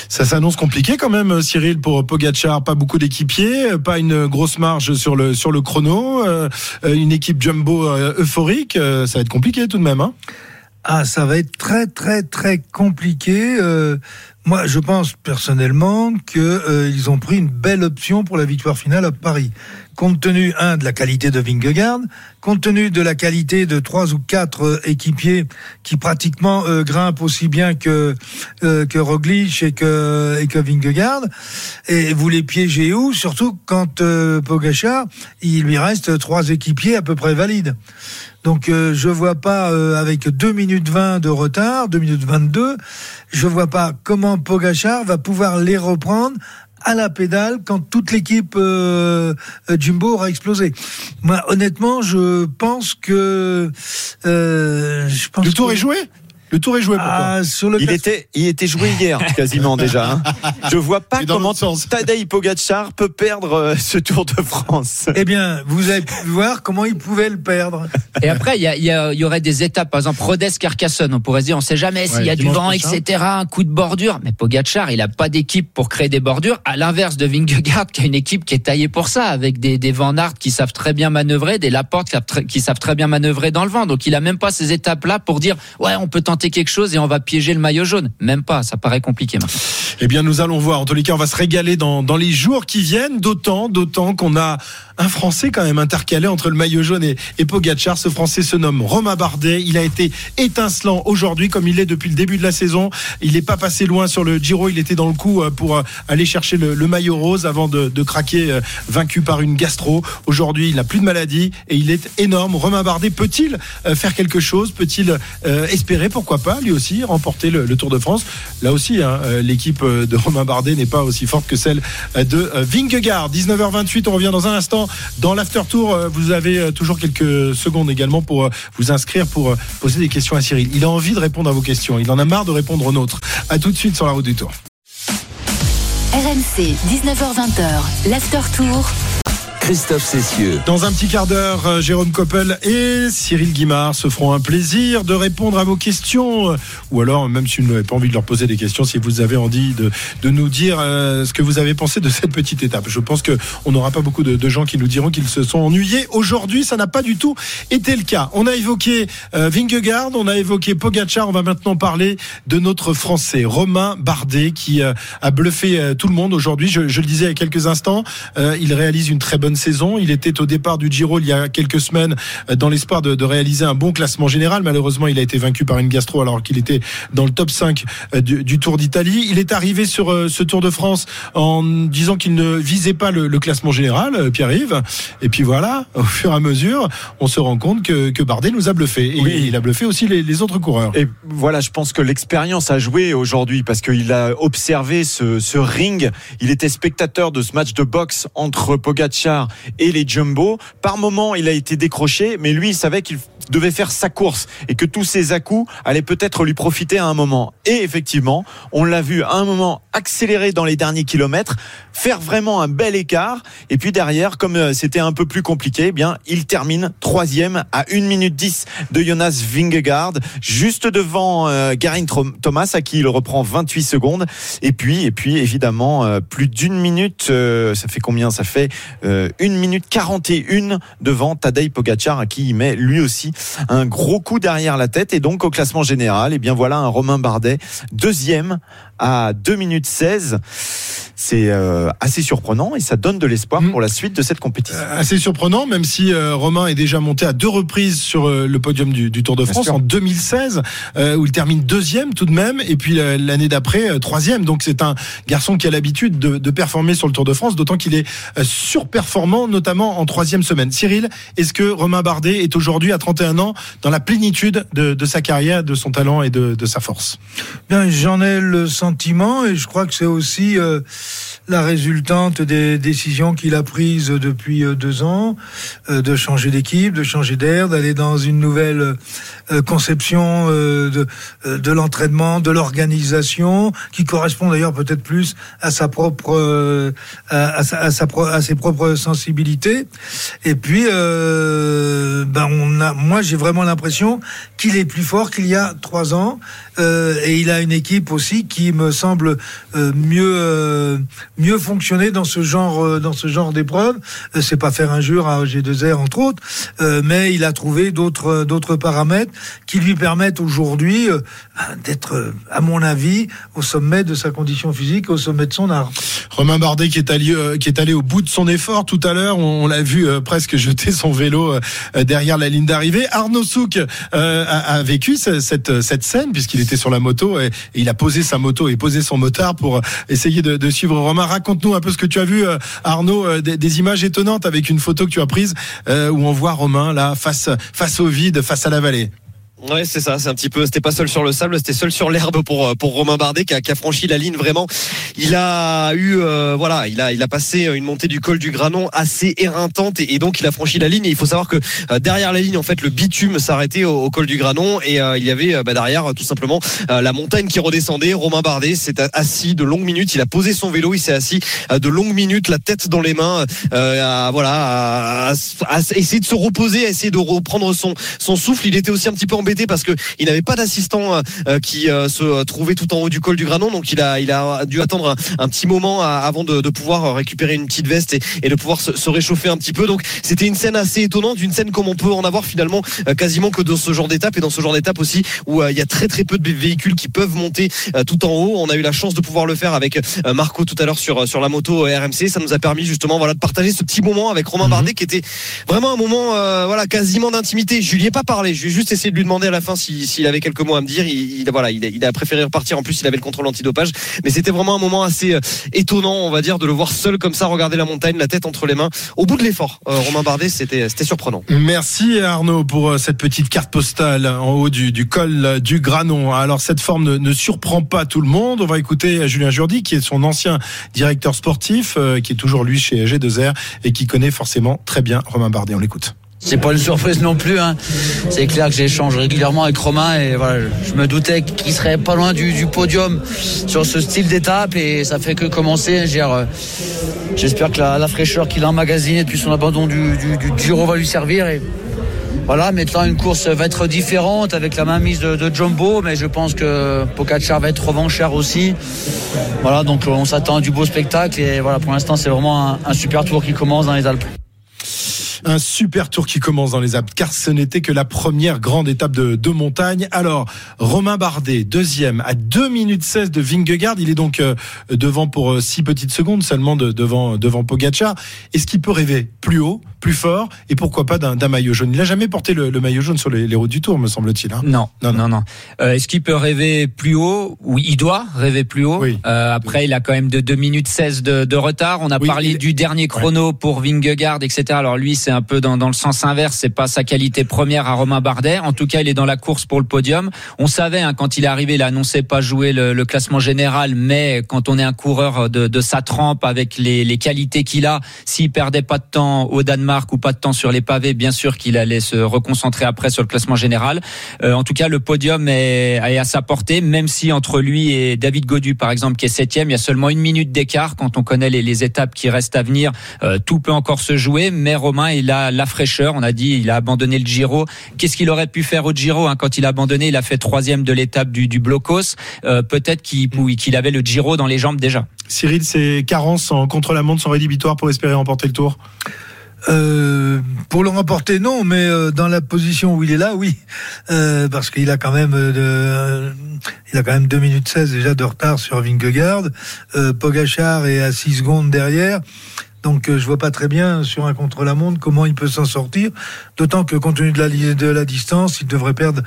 Speaker 1: Ça s'annonce compliqué quand même, Cyril, pour Pogacar. Pas beaucoup d'équipiers, pas une grosse marge sur le sur le chrono, euh, une équipe jumbo euh, euphorique. Euh, Ça va être compliqué tout de même. Hein
Speaker 2: Ah, ça va être très très très compliqué. Euh, moi, je pense personnellement que euh, ils ont pris une belle option pour la victoire finale à Paris. Compte tenu un de la qualité de Vingegaard, compte tenu de la qualité de trois ou quatre euh, équipiers qui pratiquement euh, grimpent aussi bien que euh, que Roglic et que et que Vingegaard, et vous les piégez où? Surtout quand euh, Pogacar, il lui reste trois équipiers à peu près valides. Donc euh, je vois pas euh, avec 2 minutes 20 de retard, 2 minutes 22, je vois pas comment Pogachar va pouvoir les reprendre à la pédale quand toute l'équipe euh, euh, Jumbo aura explosé. Moi honnêtement, je pense que euh, je pense
Speaker 1: Le tour
Speaker 2: que-
Speaker 1: est joué? Le tour est joué pour toi.
Speaker 2: Ah, sur le
Speaker 6: Il
Speaker 2: classe-
Speaker 6: était, il était joué hier quasiment déjà. hein. Je vois pas comment. Tadej Pogacar peut perdre euh, ce Tour de France.
Speaker 2: Eh bien, vous avez pu voir comment il pouvait le perdre.
Speaker 3: Et après, il y, a- il y, y aurait des étapes, par exemple, Rodez Carcassonne. On pourrait se dire, on sait jamais s'il y a du vent,
Speaker 1: prochain.
Speaker 3: etc. Un coup de bordure. Mais Pogacar, il a pas d'équipe pour créer des bordures. À l'inverse de Vingegaard, qui a une équipe qui est taillée pour ça, avec des, des Van Aert qui savent très bien manœuvrer, des Laporte qui savent très- qui savent très bien manœuvrer dans le vent. Donc, il a même pas ces étapes-là pour dire, ouais, on peut tenter quelque chose et on va piéger le maillot jaune. Même pas. Ça paraît compliqué maintenant.
Speaker 1: Eh bien, nous allons voir. En tous les on va se régaler dans, dans les jours qui viennent. D'autant, d'autant qu'on a un Français quand même intercalé entre le maillot jaune et, et Pogacar. Ce Français se nomme Romain Bardet. Il a été étincelant aujourd'hui, comme il est depuis le début de la saison. Il n'est pas passé loin sur le Giro. Il était dans le coup euh, pour euh, aller chercher le, maillot rose avant de, craquer, euh, vaincu par une gastro. Aujourd'hui, il n'a plus de maladie et il est énorme. Romain Bardet peut-il faire quelque chose? Peut-il espérer, pourquoi pas, lui aussi, remporter le, Tour de France? Là aussi, hein, l'équipe de Romain Bardet n'est pas aussi forte que celle de Vingegaard. 19h28, on revient dans un instant dans l'after tour. euh, Vous avez euh, toujours quelques secondes également pour euh, vous inscrire pour poser des questions à Cyril. Il a envie de répondre à vos questions. Il en a marre de répondre aux nôtres. À tout de suite sur la route du Tour.
Speaker 9: RMC, 19h20h, l'after tour.
Speaker 5: Christophe Cessieux.
Speaker 1: Dans un petit quart d'heure, euh, Jérôme Coppel et Cyril Guimard se feront un plaisir de répondre à vos questions. Euh, Ou alors, même si vous n'avez pas envie de leur poser des questions, si vous avez envie de, de nous dire euh, ce que vous avez pensé de cette petite étape. Je pense qu'on n'aura pas beaucoup de, gens qui nous diront qu'ils se sont ennuyés. Aujourd'hui, ça n'a pas du tout été le cas. On a évoqué euh, Vingegaard, on a évoqué Pogacar. On va maintenant parler de notre Français, Romain Bardet, qui a bluffé tout le monde aujourd'hui. Je, le disais il y a quelques instants, il réalise une très bonne saison. Il était au départ du Giro il y a quelques semaines euh, dans l'espoir de, de réaliser un bon classement général. Malheureusement, il a été vaincu par une gastro alors qu'il était dans le top 5 euh, du, du Tour d'Italie. Il est arrivé sur euh, ce Tour de France en disant qu'il ne visait pas le, le classement général, Pierre-Yves. Et puis voilà, au fur et à mesure, on se rend compte que, que Bardet nous a bluffé. Et
Speaker 6: Oui.
Speaker 1: il a bluffé aussi les, les autres coureurs.
Speaker 6: Et voilà, je pense que l'expérience a joué aujourd'hui parce qu'il a observé ce, ce ring. Il était spectateur de ce match de boxe entre Pogacar et les Jumbo. Par moment, il a été décroché, mais lui, il savait qu'il devait faire sa course et que tous ses à-coups allaient peut-être lui profiter à un moment. Et effectivement, on l'a vu à un moment accélérer dans les derniers kilomètres, faire vraiment un bel écart. Et puis derrière, comme euh, c'était un peu plus compliqué, eh bien, il termine troisième à 1 minute 10 de Jonas Vingegaard, juste devant euh, Garin Thomas, à qui il reprend 28 secondes. Et puis, et puis évidemment, euh, plus d'une minute, euh, ça fait combien? Ça fait euh, 1 minute 41 devant Tadej Pogacar, à qui il met lui aussi un gros coup derrière la tête. Et donc, au classement général, et bien voilà un Romain Bardet, deuxième à 2 minutes 16. C'est euh, assez surprenant et ça donne de l'espoir
Speaker 1: Mm.
Speaker 6: pour la suite de cette compétition.
Speaker 1: Euh, assez surprenant, même si euh, Romain est déjà monté à deux reprises sur euh, le podium du, du Tour de
Speaker 6: Bien
Speaker 1: France
Speaker 6: sûr.
Speaker 1: en 2016, euh, où il termine deuxième tout de même, et puis euh, l'année d'après euh, troisième. Donc c'est un garçon qui a l'habitude de, de performer sur le Tour de France, d'autant qu'il est euh, surperformant, notamment en troisième semaine. Cyril, est-ce que Romain Bardet est aujourd'hui à 31 ans dans la plénitude de, de sa carrière, de son talent et de, de sa force?
Speaker 2: Bien, j'en ai le et je crois que c'est aussi euh, la résultante des décisions qu'il a prises depuis euh, deux ans, euh, de changer d'équipe, de changer d'air, d'aller dans une nouvelle conception de, l'entraînement, de l'organisation, qui correspond d'ailleurs peut-être plus à sa propre, à, ses propres sensibilités. Et puis, ben moi j'ai vraiment l'impression qu'il est plus fort qu'il y a trois ans. Euh, et il a une équipe aussi qui me semble euh, mieux euh, mieux fonctionner dans ce genre dans ce genre d'épreuve. C'est pas faire injure à G2R entre autres, mais il a trouvé d'autres d'autres paramètres qui lui permettent aujourd'hui euh, d'être, à mon avis, au sommet de sa condition physique, au sommet de son art.
Speaker 1: Romain Bardet qui est allé qui est allé au bout de son effort tout à l'heure. On, l'a vu presque jeter son vélo derrière la ligne d'arrivée. Arnaud Souk a, vécu ce- cette cette scène puisqu'il était sur la moto et, et il a posé sa moto et posé son motard pour essayer de, de suivre Romain. Raconte-nous un peu ce que tu as vu, euh, Arnaud, euh, des, des images étonnantes avec une photo que tu as prise euh, où on voit Romain là face face au vide, face à la vallée.
Speaker 11: Ouais, c'est ça. C'est un petit peu. C'était pas seul sur le sable, c'était seul sur l'herbe pour pour Romain Bardet qui a, qui a, franchi la ligne vraiment. Il a eu euh, voilà, il a il a passé une montée du col du Granon assez éreintante et, donc il a franchi la ligne. Et il faut savoir que euh, derrière la ligne, en fait, le bitume s'arrêtait au, col du Granon et euh, il y avait bah, derrière tout simplement la montagne qui redescendait. Romain Bardet s'est assis de longues minutes. Il a posé son vélo, il s'est assis de longues minutes, la tête dans les mains, à, voilà, à, essayer de se reposer, à essayer de reprendre son son souffle. Il était aussi un petit peu embêté parce que il n'avait pas d'assistant euh, qui euh, se trouvait tout en haut du col du Granon, donc il a il a dû attendre un, un petit moment avant de, de, pouvoir récupérer une petite veste et, et de pouvoir se, se, réchauffer un petit peu. Donc c'était une scène assez étonnante, une scène comme on peut en avoir finalement euh, quasiment que dans ce genre d'étape et dans ce genre d'étape aussi où il y a très très peu de véhicules qui peuvent monter tout en haut. On a eu la chance de pouvoir le faire avec Marco tout à l'heure sur sur la moto RMC. Ça nous a permis justement voilà de partager ce petit moment avec Romain mhm. Bardet qui était vraiment un moment voilà quasiment d'intimité. Je lui ai pas parlé, je vais juste essayer de lui demander à la fin s'il avait quelques mots à me dire. Il, il voilà, il, il, a préféré repartir. En plus, il avait le contrôle antidopage. Mais c'était vraiment un moment assez euh, étonnant, on va dire, de le voir seul comme ça, regarder la montagne, la tête entre les mains, au bout de l'effort. Euh, Romain Bardet, c'était c'était surprenant.
Speaker 1: Merci Arnaud pour euh, cette petite carte postale en haut du, du col du Granon. Alors cette forme ne, ne, surprend pas tout le monde. On va écouter Julien Jourdi, qui est son ancien directeur sportif, qui est toujours lui chez G2R et qui connaît forcément très bien Romain Bardet. On l'écoute.
Speaker 12: C'est pas une surprise non plus. Hein. C'est clair que j'échange régulièrement avec Romain et voilà, je me doutais qu'il serait pas loin du, podium sur ce style d'étape et ça fait que commencer. Euh, j'espère que la, fraîcheur qu'il a emmagasinée depuis son abandon du, du, du, Giro va lui servir. Et voilà, maintenant une course va être différente avec la mainmise de, de Jumbo, mais je pense que Pogacar va être revanchard aussi. Voilà, donc on s'attend à du beau spectacle et voilà, pour l'instant c'est vraiment un super tour qui commence dans les Alpes
Speaker 1: un super tour qui commence dans les Alpes, car ce n'était que la première grande étape de, de, montagne. Alors, Romain Bardet, deuxième, à 2 minutes 16 de Vingegaard. Il est donc euh, devant pour 6 euh, petites secondes seulement de, devant, devant Pogacar. Est-ce qu'il peut rêver plus haut, plus fort, et pourquoi pas d'un maillot jaune? Il n'a jamais porté le, le, maillot jaune sur les, les routes du Tour, me semble-t-il. Hein
Speaker 3: non, non, non. non. Euh, Est-ce qu'il peut rêver plus haut? Oui, il doit rêver plus haut.
Speaker 1: Oui.
Speaker 3: Euh, après, il a quand même de 2 minutes 16 de, de retard. On a
Speaker 1: Oui,
Speaker 3: parlé
Speaker 1: il-
Speaker 3: du dernier chrono pour Vingegaard, etc. Alors lui, c'est un peu dans, dans le sens inverse. C'est pas sa qualité première à Romain Bardet. En tout cas, il est dans la course pour le podium. On savait hein, quand il est arrivé, il a annoncé pas jouer le, le classement général, mais quand on est un coureur de, de sa trempe avec les, les qualités qu'il a, s'il perdait pas de temps au Danemark ou pas de temps sur les pavés, bien sûr qu'il allait se reconcentrer après sur le classement général. Euh, en tout cas, le podium est, est à sa portée, même si entre lui et David Godu, par exemple, qui est septième, il y a seulement une minute d'écart. Quand on connaît les, les étapes qui restent à venir, euh, tout peut encore se jouer. Mais Romain, il a la fraîcheur. On a dit, il a abandonné le Giro. Qu'est-ce qu'il aurait pu faire au Giro hein Quand il a abandonné, il a fait troisième de l'étape du, du Blocos. Euh, Peut-être qu'il qu'il avait le Giro dans les jambes déjà.
Speaker 1: Cyril, ces carences en contre-la-montre sont rédhibitoires pour espérer remporter le tour?
Speaker 2: Euh, pour le remporter, non, mais euh, dans la position où il est là, oui, euh, parce qu'il a quand même euh, euh, il a quand même 2 minutes 16 déjà de retard sur Vingegaard. Euh, Pogachar est à 6 secondes derrière. Donc euh, je vois pas très bien sur un contre-la-montre comment il peut s'en sortir. D'autant que compte tenu de la, li- de la distance, il devrait perdre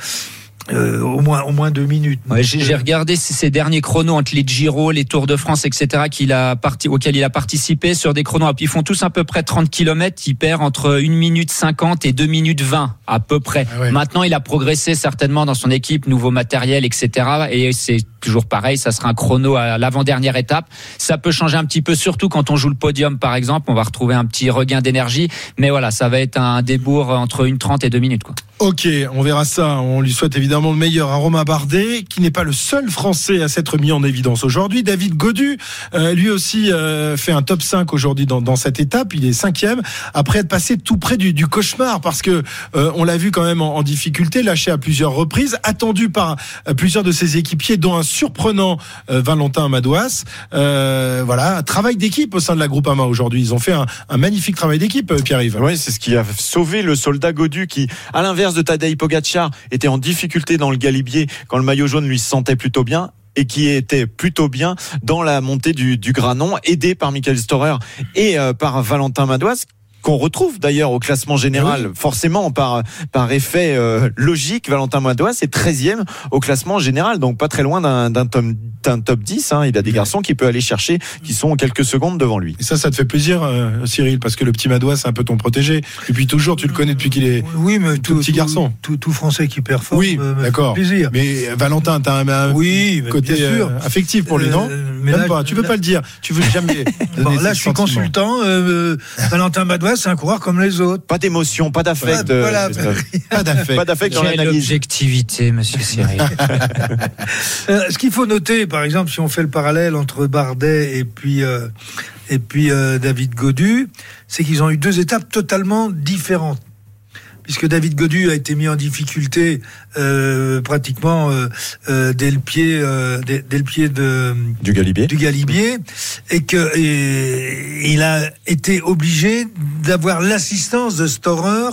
Speaker 2: euh, au moins au moins deux minutes.
Speaker 3: Ouais, j'ai j'ai regardé ces ces derniers chronos entre les Giro, les Tours de France, etc. qu'il a parti, auxquels il a participé sur des chronos. Ils font tous à peu près 30 km. Il perd entre 1 minute 50 et 2 minutes 20 à peu près.
Speaker 1: Ah ouais.
Speaker 3: Maintenant, il a progressé certainement dans son équipe, nouveau matériel, etc. Et c'est toujours pareil. Ça sera un chrono à l'avant-dernière étape. Ça peut changer un petit peu, surtout quand on joue le podium, par exemple. On va retrouver un petit regain d'énergie. Mais voilà, ça va être un débours entre 1 30 et 2 minutes. Quoi.
Speaker 1: Ok, on verra ça. On lui souhaite évidemment le meilleur à Romain Bardet, qui n'est pas le seul Français à s'être mis en évidence aujourd'hui. David Godu, euh, lui aussi, euh, fait un top 5 aujourd'hui dans, cette étape. Il est cinquième, après être passé tout près du, cauchemar, parce que euh, on l'a vu quand même en, difficulté, lâché à plusieurs reprises, attendu par plusieurs de ses équipiers, dont un surprenant Valentin Madouas. Voilà, travail d'équipe au sein de la Groupama aujourd'hui. Ils ont fait un, magnifique travail d'équipe, Pierre-Yves.
Speaker 6: Oui, c'est ce qui a sauvé le soldat Godu qui, à l'inverse de Tadej Pogacar, était en difficulté dans le galibier quand le maillot jaune lui se sentait plutôt bien et qui était plutôt bien dans la montée du, du Granon, aidé par Michael Storer et euh, par Valentin Madouas qu'on retrouve d'ailleurs au classement général, forcément par par effet euh, logique. Valentin Madois c'est 13e au classement général, donc pas très loin d'un d'un top, d'un top 10. Hein. Il a des garçons qu'il peut aller chercher, qui sont quelques secondes devant lui.
Speaker 1: Et ça, ça te fait plaisir, euh, Cyril, parce que le petit Madois, c'est un peu ton protégé. Et puis toujours, tu le connais depuis qu'il est
Speaker 2: Oui, mais
Speaker 1: tout,
Speaker 2: tout,
Speaker 1: petit
Speaker 2: tout-
Speaker 1: garçon.
Speaker 2: Tout, tout Français qui performe
Speaker 1: Oui,
Speaker 2: fait
Speaker 1: d'accord.
Speaker 2: plaisir.
Speaker 1: Mais euh, Valentin, t'as un, un
Speaker 2: Oui,
Speaker 1: côté
Speaker 2: bien sûr.
Speaker 1: euh, affectif pour lui,
Speaker 2: Euh,
Speaker 1: non?
Speaker 2: mais
Speaker 1: Même
Speaker 2: là,
Speaker 1: pas. Tu veux
Speaker 2: là-
Speaker 1: pas le dire. Tu veux jamais.
Speaker 2: Bon, là, je suis consultant. euh, Valentin Madois, c'est un coureur comme les autres.
Speaker 6: Pas d'émotion, pas d'affect.
Speaker 2: Voilà,
Speaker 6: euh,
Speaker 2: voilà.
Speaker 1: Pas d'affect.
Speaker 6: Pas d'affect dans
Speaker 3: Quelle
Speaker 6: l'analyse.
Speaker 3: objectivité, monsieur Cyril.
Speaker 2: Euh, ce qu'il faut noter, par exemple, si on fait le parallèle entre Bardet et puis euh, et puis euh, David Godu, c'est qu'ils ont eu deux étapes totalement différentes. Puisque David Godu a été mis en difficulté euh, pratiquement euh, euh, dès le pied, euh, dès, dès le pied de,
Speaker 6: Du Galibier.
Speaker 2: du Galibier, et que et il a été obligé d'avoir l'assistance de Storer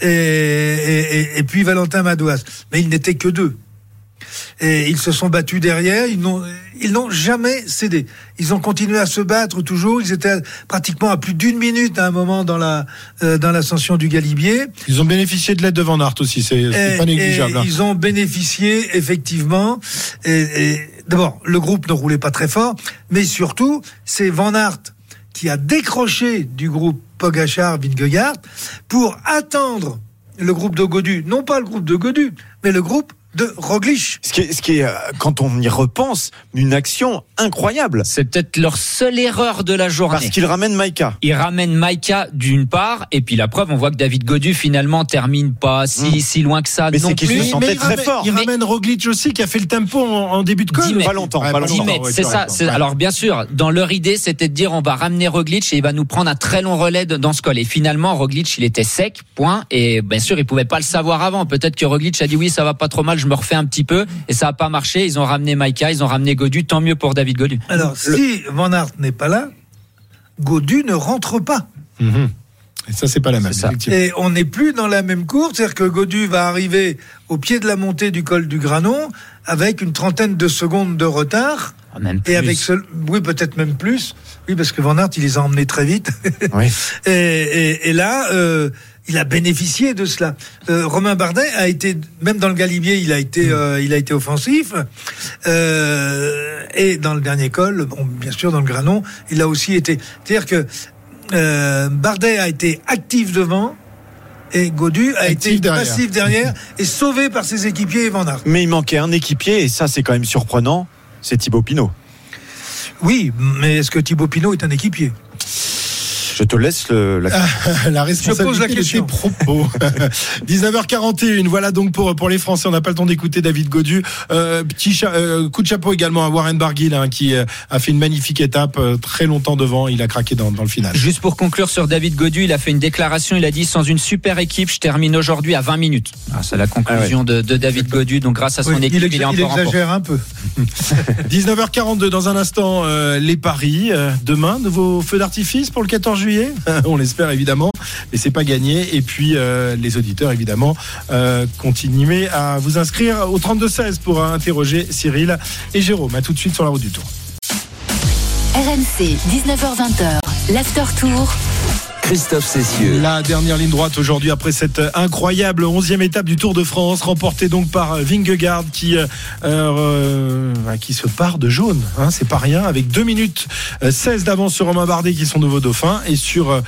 Speaker 2: et, et, et- et puis Valentin Madouas. Mais ils n'étaient que deux. Et ils se sont battus derrière, ils n'ont, ils n'ont jamais cédé. Ils ont continué à se battre toujours. Ils étaient pratiquement à plus d'une minute à un moment dans la euh, dans l'ascension du Galibier.
Speaker 1: Ils ont bénéficié de l'aide de Van Aert aussi. C'est pas négligeable. hein.
Speaker 2: ils ont bénéficié effectivement. Et, et d'abord, le groupe ne roulait pas très fort, mais surtout, c'est Van Aert qui a décroché du groupe Pogachar Vingegaard pour attendre le groupe de Godu, non pas le groupe de Godu, mais le groupe de Roglic.
Speaker 6: Ce qui est, ce qui est, euh, quand on y repense, une action incroyable.
Speaker 3: C'est peut-être leur seule erreur de la journée.
Speaker 6: Parce qu'il ramène Maïka.
Speaker 3: Il ramène Maïka d'une part, et puis la preuve, on voit que David Godu finalement termine pas si,
Speaker 6: Mm.
Speaker 3: si loin que ça
Speaker 6: Mais
Speaker 3: non
Speaker 6: c'est qu'il
Speaker 3: plus.
Speaker 6: se sentait
Speaker 1: mais il
Speaker 6: très
Speaker 1: ramène,
Speaker 6: fort.
Speaker 1: Il
Speaker 3: Mais-
Speaker 1: ramène Roglic aussi, qui a fait le tempo en, en début de col.
Speaker 3: 10 mètres.
Speaker 6: Pas longtemps,
Speaker 1: Ouais,
Speaker 6: pas
Speaker 1: pas
Speaker 3: 10
Speaker 6: longtemps.
Speaker 3: mètres,
Speaker 1: ouais,
Speaker 3: c'est ça.
Speaker 1: Ouais.
Speaker 3: Alors bien sûr, dans leur idée, c'était de dire on va ramener Roglic et il va nous prendre un très long relais de- dans ce col. Et finalement, Roglic, il était sec, point. Et bien sûr, il pouvait pas le savoir avant. Peut-être que Roglic a dit oui, ça va pas trop mal, je me refais un petit peu. Et ça a pas marché. Ils ont ramené Maïka, ils ont ramené Godu. Tant mieux pour David Godu.
Speaker 2: Alors, si Van Aert n'est pas là, Godu ne rentre pas.
Speaker 1: Mhm. Et ça, c'est pas la même.
Speaker 2: Et on n'est plus dans la même course, c'est-à-dire que Godu va arriver au pied de la montée du col du Granon avec une trentaine de secondes de retard.
Speaker 3: Ah, Même
Speaker 2: Et
Speaker 3: plus.
Speaker 2: avec seul, oui, peut-être même plus. Oui, parce que Van Aert, il les a emmenés très vite.
Speaker 6: Oui.
Speaker 2: et, et- et là, euh, il a bénéficié de cela. Euh, Romain Bardet a été, même dans le Galibier, il a été, euh, il a été offensif. Euh, et dans le dernier col, bon, bien sûr, dans le Granon, il a aussi été. C'est-à-dire que Bardet a été actif devant. Et Godu a
Speaker 1: Actif
Speaker 2: été
Speaker 1: derrière.
Speaker 2: passif derrière et sauvé par ses équipiers et Van Aert.
Speaker 6: Mais il manquait un équipier, et ça, c'est quand même surprenant. C'est Thibaut Pinot.
Speaker 2: Oui, mais est-ce que Thibaut Pinot est un équipier?
Speaker 6: Je te laisse le, la
Speaker 1: la responsabilité
Speaker 2: pose la
Speaker 1: de
Speaker 2: question.
Speaker 1: tes propos. 19h41, voilà donc pour, pour les Français, on n'a pas le temps d'écouter David Godu. Euh, petit cha- euh, coup de chapeau également à Warren Barguil hein, qui euh, a fait une magnifique étape euh, très longtemps devant, il a craqué dans, dans le final.
Speaker 3: Juste pour conclure sur David Godu, il a fait une déclaration. Il a dit sans une super équipe, je termine aujourd'hui à 20 minutes. Ah, c'est la conclusion de, de David Godu. Donc grâce à son
Speaker 2: Oui,
Speaker 3: équipe,
Speaker 2: il,
Speaker 3: il, est
Speaker 2: il exagère un peu.
Speaker 1: 19h42 dans un instant euh, les paris Euh, demain nouveau feu d'artifice pour le 14 juillet on l'espère évidemment. Mais c'est pas gagné. Et puis euh, les auditeurs évidemment euh, continuez à vous inscrire au 32 16 pour interroger Cyril et Jérôme. À tout de suite sur la route du Tour.
Speaker 9: RMC, 19h20h, l'after tour.
Speaker 5: Christophe Cessieux.
Speaker 1: La dernière ligne droite aujourd'hui après cette incroyable 11e étape du Tour de France remportée donc par Vingegaard qui euh, euh, qui se part de jaune hein, c'est pas rien avec 2 minutes euh, 16 d'avance sur Romain Bardet qui est son nouveau dauphin et sur euh,